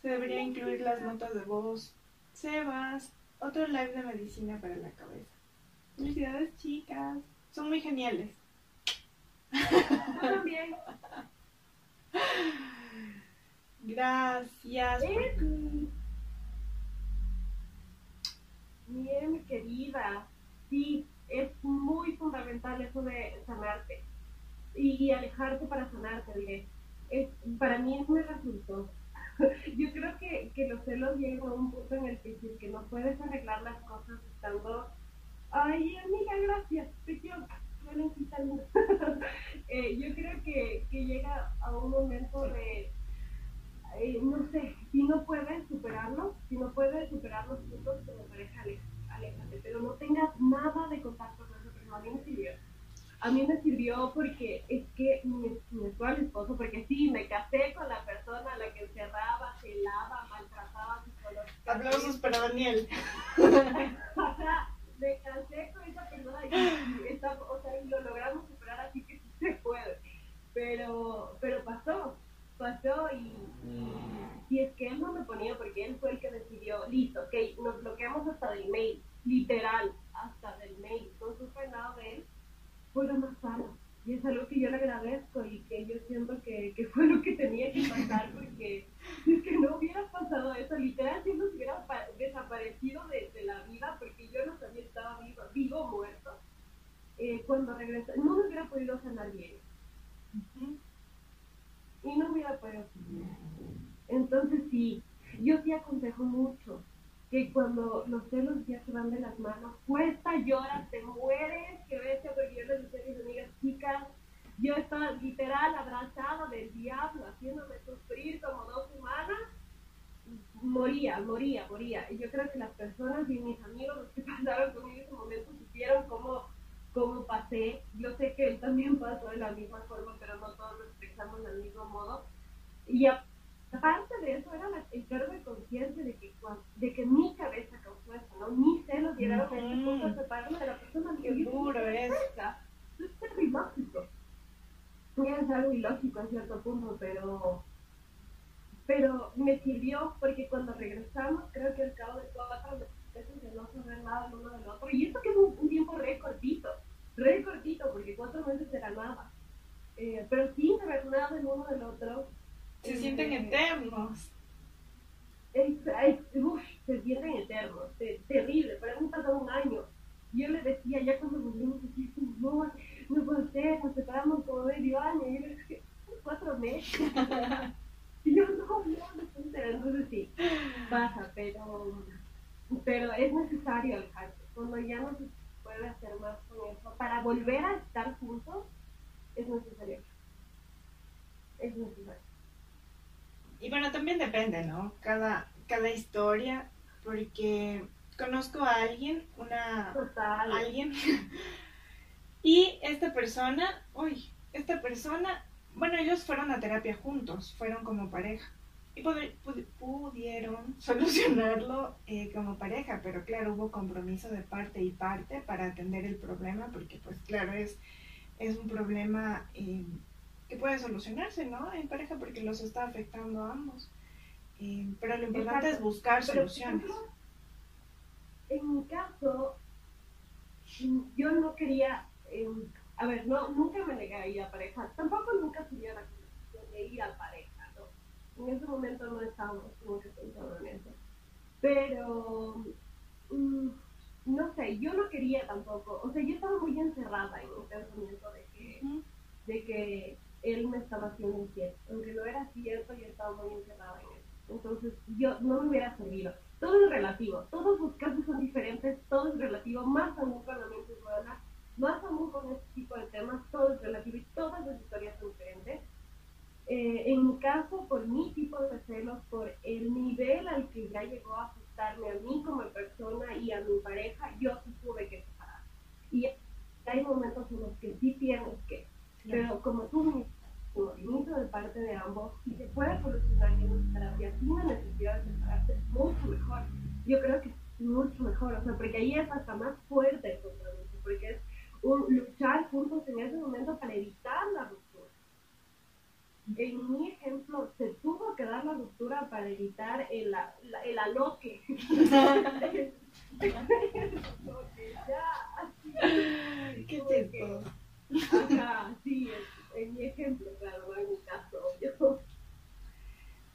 Se debería incluir las notas de voz. Sebas, otro live de medicina para la cabeza. Felicidades, chicas. Son muy geniales. También. Gracias. Bien, mi querida. Sí, es muy fundamental eso de sanarte y, alejarte para sanarte, diré. Es, para mí es muy resultó. Yo creo que, que los celos llegan a un punto en el que si es que no puedes arreglar las cosas estando, ay amiga, gracias, preciosa, eh, yo creo que, que llega a un momento de, eh, no sé, si no puedes superarlo, si no puedes superar los puntos que me pareja, aléjate, pero no tengas nada de contacto con esa persona, a mí me sirvió. A mí me sirvió porque es que mi, mi actual esposo, porque sí, me casé con la persona a la que encerraba, celaba, maltrataba psicológicamente. Aplausos para Daniel. o sea, me casé con o sea, lo logramos superar así que sí se puede. Pero, pero pasó, pasó y, y, es que él no me ponía porque él fue el que decidió, listo, ok, nos bloqueamos hasta del mail, literal, hasta del mail, no supe nada de él, fue lo más sano. Y es algo que yo le agradezco y que yo siento que, que fue lo que tenía que pasar porque es que no hubiera pasado eso, literal, si no se hubiera desaparecido de, la vida porque yo no sabía estaba vivo, vivo o muerto, eh, cuando regresé, no me hubiera podido sanar bien. Y no hubiera podido Entonces sí, yo sí aconsejo mucho que cuando los celos ya se van de las manos, cuesta, lloras, te mueres, que bestia, porque yo les decía a mis amigas chicas, yo estaba literal abrazada del diablo, haciéndome sufrir como dos semanas, moría, moría, moría. Y yo creo que las personas y mis amigos, los que pasaron conmigo en ese momento, supieron cómo, cómo pasé. Yo sé que él también pasó de la misma forma, pero no todos lo expresamos del mismo modo. Y aparte de eso, era el cargo de conciencia de que, de que mi cabeza causó eso, ¿no? Mis celos llegaron a ese punto de separarme de la persona que duro es. Es ilógico. Es algo ilógico en cierto punto, pero pero me sirvió porque cuando regresamos, creo que al cabo de cuatro meses de no saber nada el uno del otro, y esto que es un, tiempo re cortito, re cortito, porque cuatro meses era nada, eh, pero sin saber nada el uno del otro, se sienten eternos. se sienten eternos, terrible, pero hemos pasado un año. Yo le decía, ya cuando volvimos, decía, no, no puede ser, nos separamos como medio año. Y yo le decía, cuatro meses. y yo, no, no, no Entonces sí, pasa, pero, pero es necesario alejarse. Cuando ya no se puede hacer más con eso, para volver a estar juntos, es necesario. Es necesario. Y bueno, también depende, ¿no? Cada, cada historia, porque conozco a alguien, una... Total. Alguien. y esta persona, uy, esta persona, bueno, ellos fueron a terapia juntos, fueron como pareja. Y pudieron solucionarlo eh, como pareja, pero claro, hubo compromiso de parte y parte para atender el problema, porque pues claro, es, es un problema... Eh, que puede solucionarse, ¿no? En pareja porque los está afectando a ambos. Eh, pero lo importante es buscar soluciones. en mi caso, yo no quería, a ver, no, nunca me negué a ir a pareja, tampoco nunca subía la de ir a pareja. En ese momento no estábamos como que pensando en eso. Pero, mm, no sé, yo no quería tampoco, o sea, yo estaba muy encerrada en el pensamiento de que, de que él me estaba haciendo inquieto. Aunque no era cierto, yo estaba muy encerrada en eso. Entonces, yo no me hubiera servido. Todo es relativo, todos los casos son diferentes, todo es relativo, más aún con la mente humana, más aún con este tipo de temas, todo es relativo y todas las historias son diferentes. Eh, en mi caso, por mi tipo de celos, por el nivel al que ya llegó a afectarme a mí como persona y a mi pareja, yo sí tuve que separar. Y hay momentos en los que sí tienes que, pero como tú movimiento de parte de ambos y se puede solucionar en una terapia sin la necesidad de separarse mucho mejor. Yo creo que es mucho mejor, o sea, porque ahí es hasta más fuerte el compromiso, porque es un, luchar juntos en ese momento para evitar la ruptura. En mi ejemplo, se tuvo que dar la ruptura para evitar el, el aloque. ¿Qué tipo? Ajá, sí, en mi ejemplo, claro, en mi caso, yo.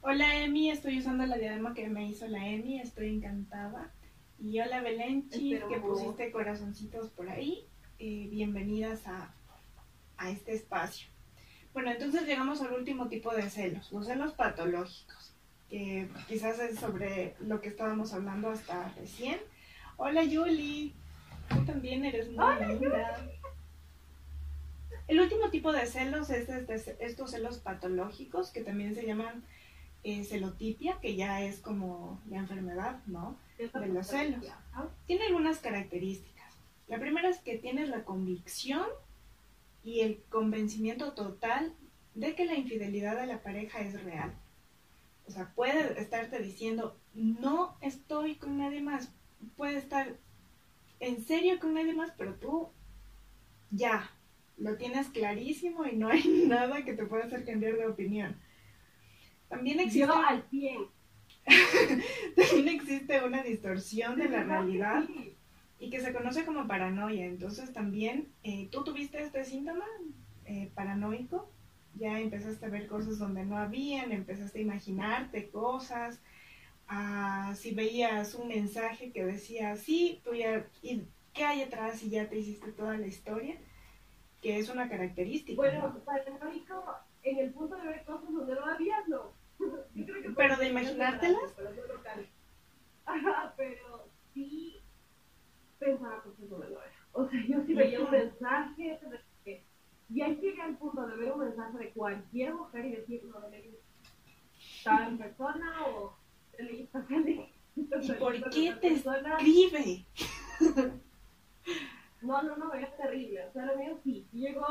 Hola Emi, estoy usando la diadema que me hizo la Emi, estoy encantada. Y hola Belenchi, que pusiste corazoncitos por ahí. Eh, bienvenidas a, a este espacio. Bueno, entonces llegamos al último tipo de celos, los celos patológicos, que quizás es sobre lo que estábamos hablando hasta recién. Hola Yuli, tú también eres muy linda. El último tipo de celos es estos celos patológicos, que también se llaman eh, celotipia, que ya es como la enfermedad, ¿no? De los celos. Tiene algunas características. La primera es que tienes la convicción y el convencimiento total de que la infidelidad de la pareja es real. O sea, puede estarte diciendo, no estoy con nadie más. Puede estar en serio con nadie más, pero tú ya, lo tienes clarísimo y no hay nada que te pueda hacer cambiar de opinión. También existe... Yo al pie. También existe una distorsión de la realidad y que se conoce como paranoia. Entonces también, eh, ¿tú tuviste este síntoma eh, paranoico? Ya empezaste a ver cosas donde no habían, empezaste a imaginarte cosas. Ah, si veías un mensaje que decía, sí, tú ya, ¿y qué hay atrás? Y ya te hiciste toda la historia que es una característica. Bueno, paranoico en el punto de ver cosas donde no había, no. pero de imaginártelas. Pero, Ajá, pero sí pensaba cosas era. O sea, yo sí veía un mensaje de y ahí llegué al punto de ver un mensaje de cualquier mujer y decir, no, de tal persona o de esta ¿Y por qué te escribe? No, no, no, es terrible. O sea, lo mío sí, sí llegó,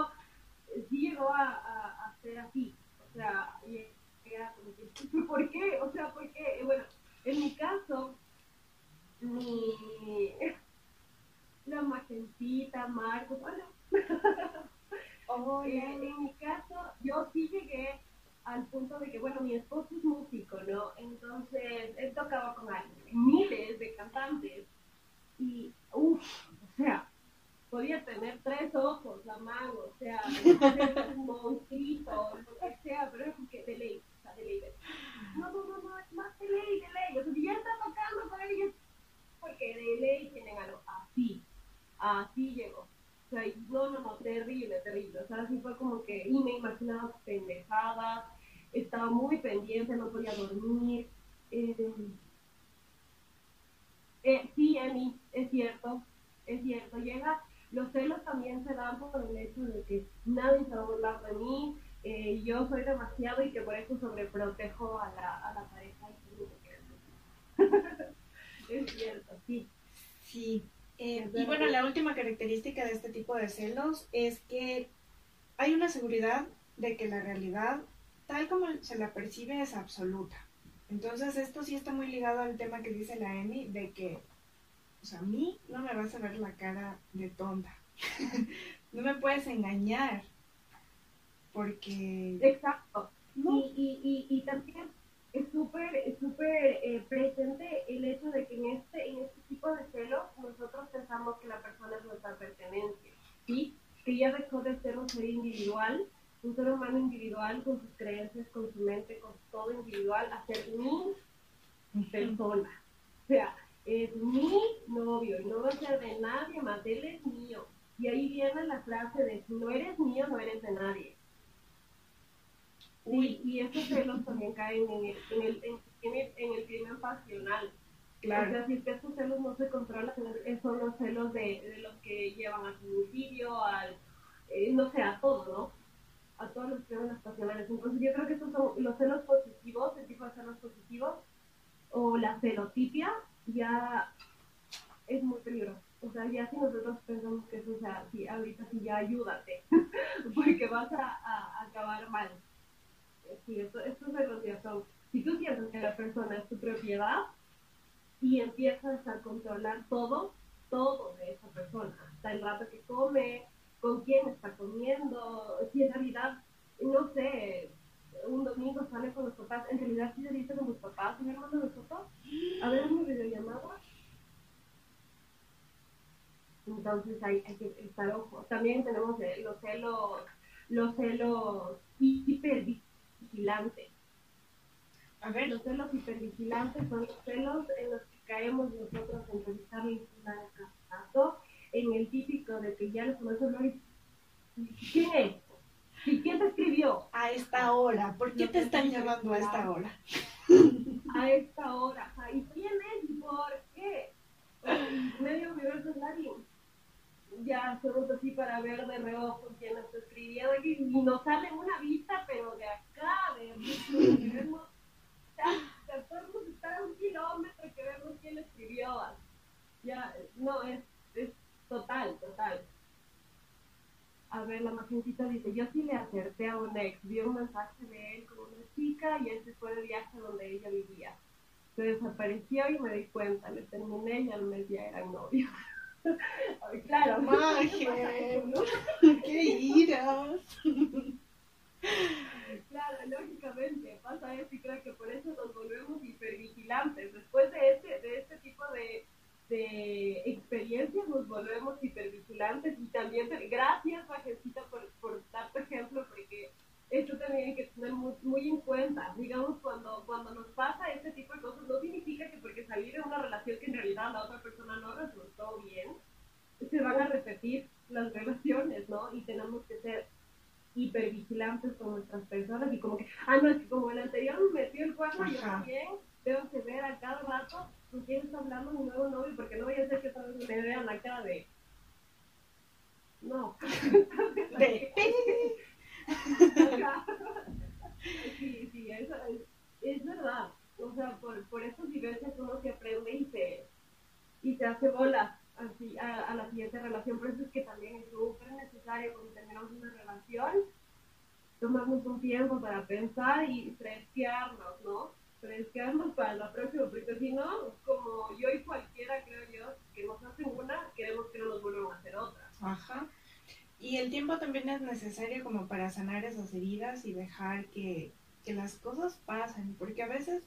sí llegó a, a, a ser así. O sea, era como que, ¿por qué? O sea, ¿por qué? Bueno, en mi caso, mi, la magentita, Marcos, bueno, oh, en, en mi caso, yo sí llegué al punto de que, bueno, mi esposo es músico, ¿no? Entonces, él tocaba con miles de cantantes. Y, uff, o sea, podía tener tres ojos, la mano, o sea, un monstruito, lo que sea, pero es porque de ley, o sea, de ley. No, no, no, no, es más de ley, de ley. O sea, si ya está tocando con ellos, porque de ley tienen algo así, así llegó. O sea, no, no, no, terrible, terrible. O sea, así fue como que, y me imaginaba pendejadas, estaba muy pendiente, no podía dormir. Eh, eh, sí, Emi, es cierto, es cierto. Llega los celos también se dan por el hecho de que nadie se va a burlar de mí, eh, yo soy demasiado y que por eso sobreprotejo a la, a la pareja. es cierto, sí. Sí. Eh, y bueno, la última característica de este tipo de celos es que hay una seguridad de que la realidad, tal como se la percibe, es absoluta. Entonces, esto sí está muy ligado al tema que dice la Emi, de que o sea, a mí no me vas a ver la cara de tonta. no me puedes engañar. Porque... Exacto. Y, y, y, también es súper súper eh, presente el hecho de que en este, en este tipo de celos nosotros pensamos que la persona es nuestra pertenencia. ¿sí? Que ella dejó de ser un ser individual, un ser humano individual con sus creencias, con su mente, con todo individual, a ser mi persona. O sea, es mi novio y no va a ser de nadie más, él es mío. Y ahí viene la frase de si no eres mío, no eres de nadie. Sí, y esos celos también caen en el, en el, en el, en el crimen pasional. Claro. O sea, si es que estos celos no se controlan, son los celos de, de los que llevan al suicidio, al, eh, no sé, a todo, ¿no? A todos los crímenes pasionales. Entonces yo creo que estos son los celos positivos, el tipo de celos positivos, o la celotipia, ya es muy peligroso. O sea, ya si nosotros pensamos que eso, o sea, sí, ahorita sí ya ayúdate, porque vas a, acabar mal. Sí, esto, estos celos ya son, si tú sientes que la persona es tu propiedad, y empiezas a controlar todo, todo de esa persona, hasta el rato que come, con quién está comiendo, si en realidad, no sé, un domingo sale con los papás, en realidad si se dice con los papás, y hermano nosotros, a ver una videollamada. Entonces hay, hay que estar ojo. También tenemos los celos, los celos hipervigilantes a ver. Los celos hipervigilantes son los celos en los que caemos nosotros en revisar la caso, en el típico de que ya les conocemos ¿quién es? ¿Y quién te escribió? A esta hora. ¿Por qué te están llamando a esta hora? A esta hora. ¿Y quién es? ¿Y por qué? Medio universo nadie. Ya somos así para ver de reojo quién está escribiendo y nos sale una vista, pero de acá, de, de, sea, podemos estar a un kilómetro que vemos quién escribió. Ya, no, es, es total, total. A ver, la magencita dice, yo sí le acerté a un ex, vi un mensaje de él con una chica y él se fue de viaje donde ella vivía. Se desapareció y me di cuenta, le terminé y al mes ya eran novios. claro, magia, ¿no? qué iras. Claro, lógicamente pasa eso y creo que por eso nos volvemos hipervigilantes. Después de este, de este tipo de, de experiencias nos volvemos hipervigilantes y también gracias Majecita por, por dar tu ejemplo porque esto también hay que tener muy, muy, en cuenta. Digamos, cuando, cuando nos pasa este tipo de cosas, no significa que porque salir de una relación que en realidad la otra persona no resultó bien, se van a repetir las relaciones, ¿no? Y tenemos que ser hipervigilantes con nuestras personas y como que, ah, no, es que como el anterior me metió el cuerno, yo también tengo que ver a cada rato con quién está hablando mi nuevo novio, porque no voy a hacer que todos me vean la cara de... No. de... sí, sí, eso es, es, verdad. O sea, por, por esas vivencias uno se aprende y se, y se hace bola así, a, a, la siguiente relación. Por eso es que también es súper necesario cuando terminamos una relación, tomarnos un tiempo para pensar y fresquearnos, ¿no? Fresquearnos para la próxima, porque si no, como yo y cualquiera, creo yo, que nos hacen una, queremos que no nos vuelvan a hacer otra. Ajá. Y el tiempo también es necesario como para sanar esas heridas y dejar que, que las cosas pasen, porque a veces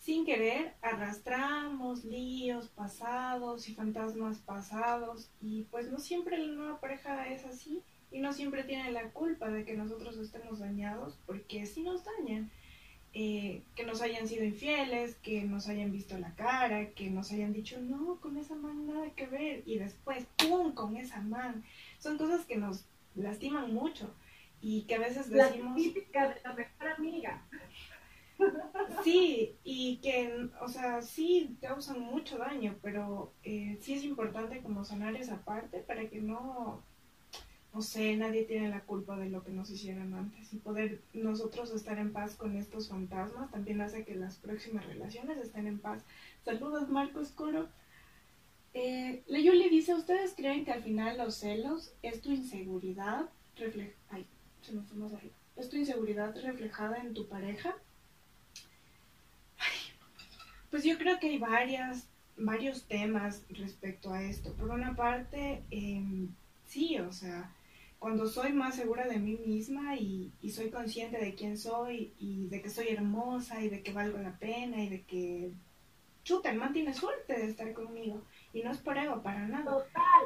sin querer arrastramos líos pasados y fantasmas pasados y pues no siempre la nueva pareja es así y no siempre tiene la culpa de que nosotros estemos dañados porque sí nos dañan. Eh, que nos hayan sido infieles, que nos hayan visto la cara, que nos hayan dicho no, con esa man nada que ver y después ¡pum! con esa man. Son cosas que nos lastiman mucho y que a veces decimos... La típica de la mejor amiga. Sí, y que, o sea, sí causan mucho daño, pero eh, sí es importante como sanar esa parte para que no, no sé, nadie tiene la culpa de lo que nos hicieron antes y poder nosotros estar en paz con estos fantasmas también hace que las próximas relaciones estén en paz. Saludos Marcos Coro. Eh, le dice, ¿ustedes creen que al final los celos es tu inseguridad refleja... Ay, se arriba. ¿Es tu inseguridad reflejada en tu pareja? Pues yo creo que hay varias, varios temas respecto a esto. Por una parte, em, sí, o sea, cuando soy más segura de mí misma y, soy consciente de quién soy y de que soy hermosa y de que valgo la pena y de que, chuta, el man tiene suerte de estar conmigo y no es por ego, para nada. Total.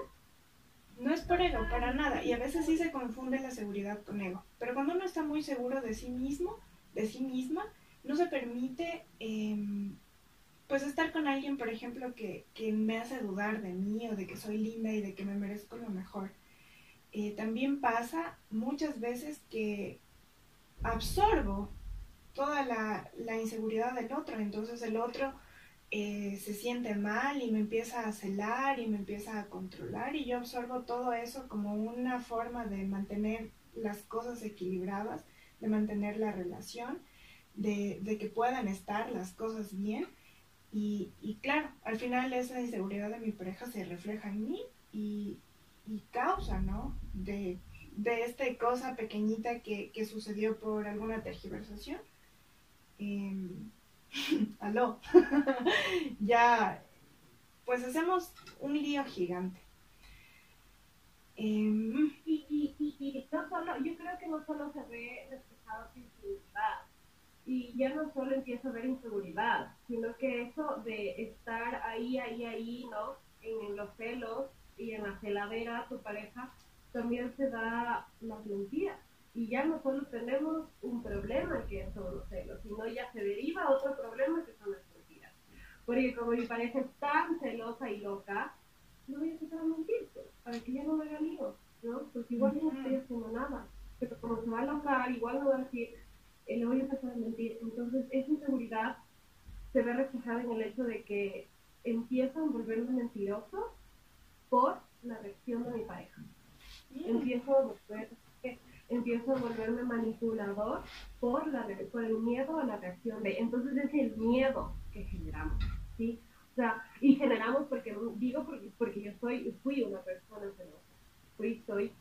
No es por ego, para nada. Y a veces sí se confunde la seguridad con ego. Pero cuando uno está muy seguro de sí mismo, de sí misma, no se permite em, pues estar con alguien, por ejemplo, que, que, me hace dudar de mí o de que soy linda y de que me merezco lo mejor. Eh, también pasa muchas veces que absorbo toda la, inseguridad del otro, entonces el otro eh, se siente mal y me empieza a celar y me empieza a controlar y yo absorbo todo eso como una forma de mantener las cosas equilibradas, de mantener la relación, de, de que puedan estar las cosas bien. Y, y, claro, al final esa inseguridad de mi pareja se refleja en mí y, y causa, ¿no? De, de esta cosa pequeñita que, que sucedió por alguna tergiversación. Eh, aló, ya, pues hacemos un lío gigante. Em, y, y, y, no solo, yo creo que no solo se ve reflejado inseguridad, y ya no solo empieza a ver inseguridad, sino que eso de estar ahí, ahí, ahí, ¿no? En, los celos y en la celadera a tu pareja, también se da las mentiras y ya no solo tenemos un problema que son los celos, sino ya se deriva otro problema que son las mentiras. Porque como mi pareja es tan celosa y loca, no voy a empezar a para que ya no me haga lío, ¿no? Porque igual no estoy haciendo nada. Pero como se va a enojar, igual no va a decir, eh, le voy a empezar a mentir. Entonces, esa inseguridad se ve reflejada en el hecho de que empiezo a volverme mentiroso por la reacción de mi pareja. Empiezo a empiezo a volverme manipulador por, la, por el miedo a la reacción de... Entonces es el miedo que generamos, ¿sí? O sea, y generamos porque, digo porque, porque yo soy, fui una persona celosa, fui, soy,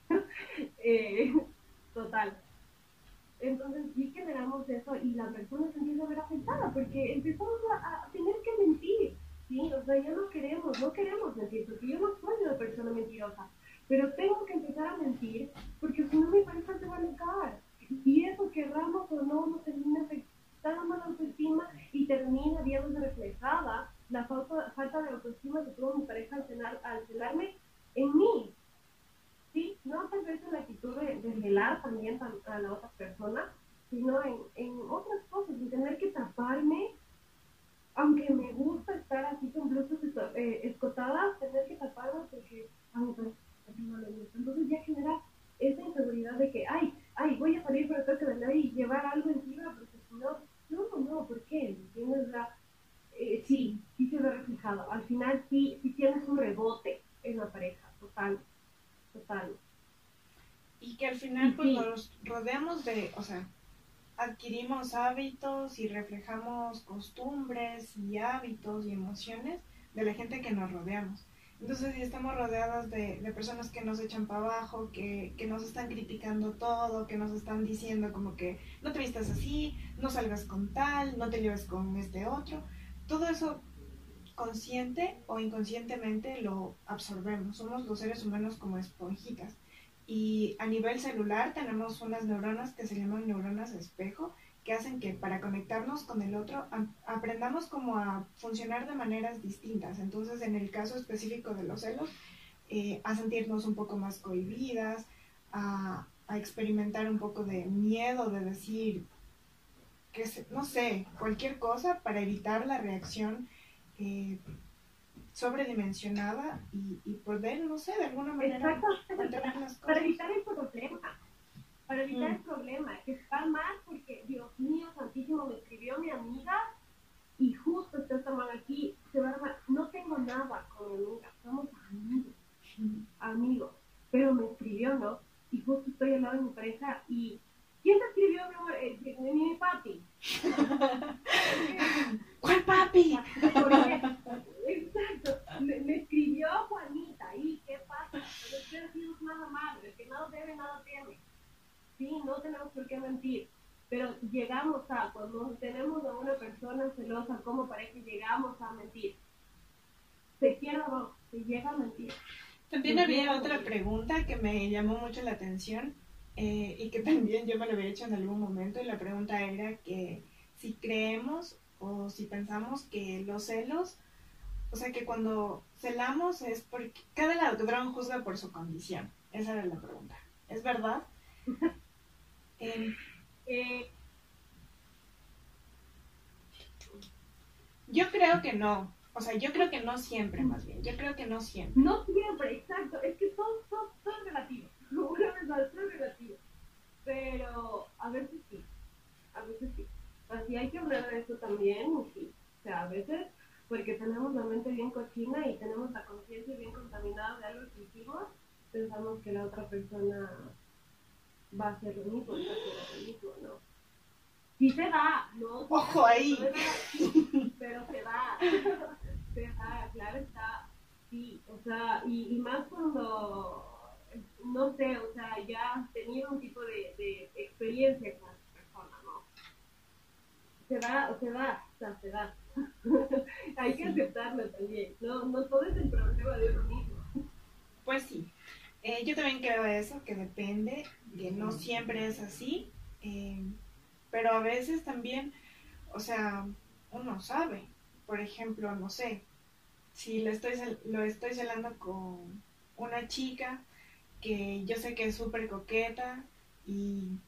eh, total. Entonces sí generamos eso y la persona se empieza a ver afectada porque empezamos a, a tener que mentir, ¿sí? O sea, ya no queremos, no queremos mentir porque yo no soy una persona mentirosa pero tengo que empezar a mentir porque si no mi pareja se va a enojar. Y eso, querramos o no, nos termina afectando la autoestima y termina viendo reflejada la falta, falta de autoestima que tuvo mi pareja al, cenar, al celarme en mí. ¿Sí? No tal vez en la actitud de, de velar también a, la otra persona, sino en, en otras cosas, en tener que taparme aunque me gusta estar así con blusas eh, escotadas, tener que taparme porque a mi pareja entonces ya genera esa inseguridad de que, ay, ay, voy a salir pero tengo que vender y llevar algo encima porque si no, no, no, ¿por qué? ¿Entiendes? La, eh, sí, sí se ve reflejado. Al final sí, sí tienes un rebote en la pareja, total, total. Y que al final pues nos rodeamos de, o sea, adquirimos hábitos y reflejamos costumbres y hábitos y emociones de la gente que nos rodeamos. Entonces, si estamos rodeados de, personas que nos echan para abajo, que, nos están criticando todo, que nos están diciendo como que no te vistas así, no salgas con tal, no te lleves con este otro, todo eso consciente o inconscientemente lo absorbemos. Somos los seres humanos como esponjitas. Y a nivel celular tenemos unas neuronas que se llaman neuronas espejo, que hacen que para conectarnos con el otro aprendamos como a funcionar de maneras distintas. Entonces, en el caso específico de los celos, eh, a sentirnos un poco más cohibidas, a, experimentar un poco de miedo, de decir, que no sé, cualquier cosa para evitar la reacción eh, sobredimensionada y, y, poder, no sé, de alguna manera cosas. Para evitar el problema para evitar el problema, que está mal porque, Dios mío, santísimo, me escribió mi amiga y justo está esta man aquí, se va a no tengo nada con mi amiga, somos amigos, amigos, pero me escribió, ¿no? Y justo estoy al lado de mi pareja y ¿quién te escribió, mi amor? Eh, mi papi. ¿Cuál papi? exacto, me, escribió Juanita, ¿y qué pasa? Pero no nada malo, el que nada debe, nada teme sí, no tenemos por qué mentir, pero llegamos a, cuando tenemos a una persona celosa como pareja, llegamos a mentir. Se quiera o no, se llega a mentir. También había otra pregunta que me llamó mucho la atención eh, y que también yo me lo había hecho en algún momento y la pregunta era que si creemos o si pensamos que los celos O sea que cuando celamos es porque cada ladrón juzga por su condición. Esa era la pregunta. ¿Es verdad? Eh, yo creo que no. O sea, yo creo que no siempre, más bien. Yo creo que no siempre. no siempre, exacto. Es que todo, todo, todo es relativo. Una más, todo es relativo. Pero a veces sí. A veces sí. Así hay que hablar de eso también, sí. O sea, a veces porque tenemos la mente bien cochina y tenemos la conciencia bien contaminada de algo que hicimos, pensamos que la otra persona va a hacer lo mismo, va a hacer lo mismo, ¿no? Sí se da, ¿no? Ojo ahí. Pero se da, se da, claro está, sí, o sea, y, y más cuando, no sé, o sea, ya has tenido un tipo de, de experiencia con esa persona, ¿no? Se da, se da, o sea, se da. Hay que aceptarlo también, no, no todo es el problema de uno mismo. Pues sí. Eh, yo también creo eso, que depende, que no siempre es así. eh, pero a veces también, o sea, uno sabe. Por ejemplo, no sé, si lo estoy, lo estoy celando con una chica que yo sé que es súper coqueta y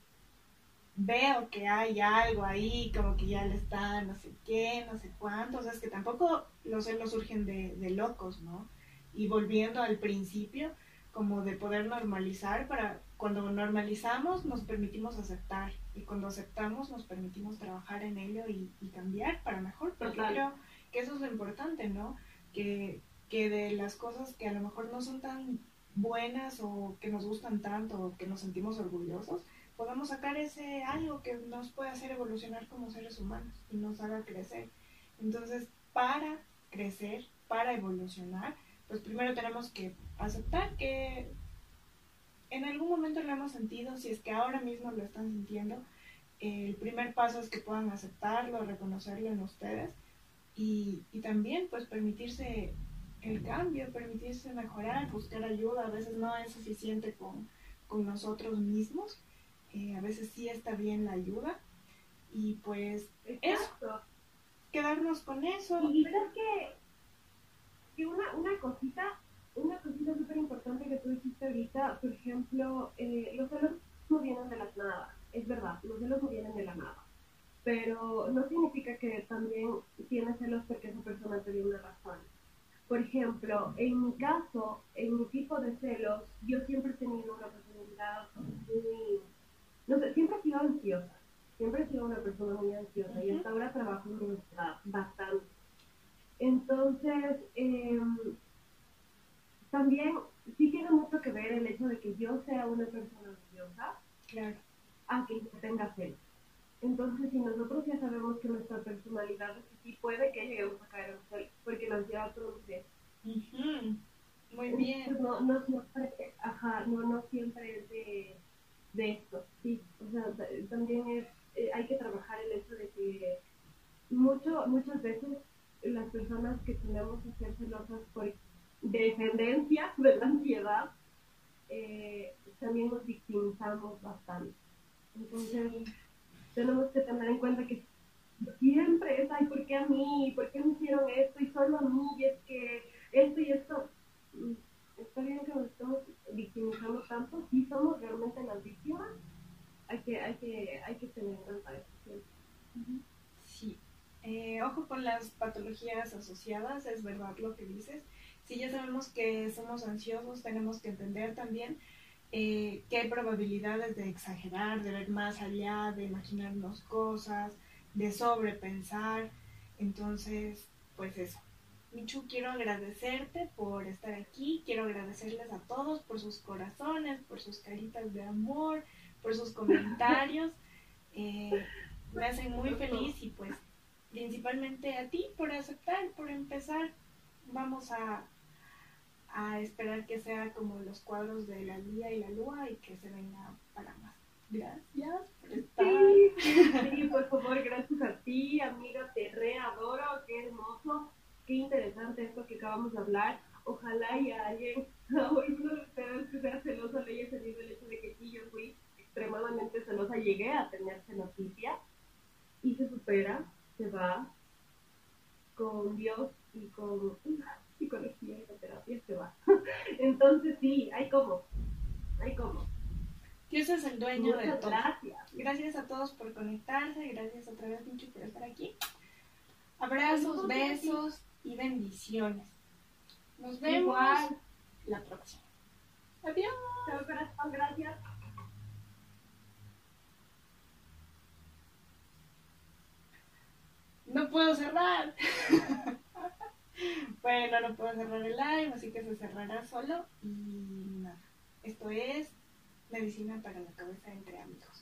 veo que hay algo ahí, como que ya le está no sé qué, no sé cuánto, o sea, es que tampoco los celos surgen de, de locos, ¿no? Y volviendo al principio, como de poder normalizar, para cuando normalizamos nos permitimos aceptar y cuando aceptamos nos permitimos trabajar en ello y, y cambiar para mejor, porque Total. creo que eso es lo importante, ¿no? Que, que de las cosas que a lo mejor no son tan buenas o que nos gustan tanto o que nos sentimos orgullosos, podamos sacar ese algo que nos puede hacer evolucionar como seres humanos y nos haga crecer. Entonces, para crecer, para evolucionar, pues primero tenemos que aceptar que en algún momento lo hemos sentido, si es que ahora mismo lo están sintiendo, el primer paso es que puedan aceptarlo, reconocerlo en ustedes y, y también pues permitirse el cambio, permitirse mejorar, buscar ayuda, a veces no es suficiente con, con nosotros mismos, eh, a veces sí está bien la ayuda y pues Exacto. quedarnos con eso. Y verás que, que una, una cosita, una cosita súper importante que tú dijiste ahorita, por ejemplo, eh, los celos no vienen de la nada, es verdad, los celos no vienen de la nada, pero no significa que también tienes celos porque esa persona te dio una razón. Por ejemplo, en mi caso, en mi tipo de celos, yo siempre he tenido una personalidad muy, no sé, siempre he sido ansiosa, siempre he sido una persona muy ansiosa y hasta ahora trabajo en mi bastante. Entonces, em, también sí tiene mucho que ver el hecho de que yo sea una persona ansiosa Claro. a que yo tenga celos. Entonces, si nosotros ya sabemos que nuestra personalidad es así, puede que lleguemos a caer en celos, porque la ansiedad produce. Ujú. Muy bien. Entonces, no, no siempre, ajá, no, no siempre es de, de esto, sí. O sea, ta- también es, eh, hay que trabajar el hecho de que mucho, muchas veces las personas que tenemos que ser celosas por descendencia de la ansiedad, eh, también nos victimizamos bastante. Entonces, tenemos que tener en cuenta que siempre es, ay, ¿por qué a mí? ¿Por qué me hicieron esto? Y solo a mí, y es que esto y esto. Mm, Está bien que nos estemos victimizando tanto, si somos realmente las víctimas, hay que, hay que, hay que tener en cuenta eso. Sí. Eh, ojo con las patologías asociadas, es verdad lo que dices. Si ya sabemos que somos ansiosos, tenemos que entender también eh, que hay probabilidades de exagerar, de ver más allá, de imaginarnos cosas, de sobrepensar. Entonces, pues eso. Michu, quiero agradecerte por estar aquí, quiero agradecerles a todos por sus corazones, por sus caritas de amor, por sus comentarios. Eh, me hacen muy feliz y pues principalmente a ti por aceptar, por empezar. Vamos a, a esperar que sea como los cuadros de la Lía y la Lua y que se venga para más. Gracias por estar. Sí, sí, sí, por favor, gracias a ti, amiga, te readoro, qué hermoso, qué interesante esto que acabamos de hablar. Ojalá y a alguien, a alguno de ustedes que sea celoso le haya servido el hecho de que sí, yo fui extremadamente celosa, llegué a tener celositia y se supera, se va con Dios y con psicología y terapia se va. Entonces sí, hay como, hay como. Dios es el dueño de todo. gracias. Gracias a todos por conectarse, gracias otra vez Michu por estar aquí. Abrazos, besos y bendiciones. Nos vemos Igual. la próxima. Adiós. Gracias. No puedo cerrar. bueno, no puedo cerrar el live, así que se cerrará solo. Y nada, esto es medicina para la cabeza entre amigos.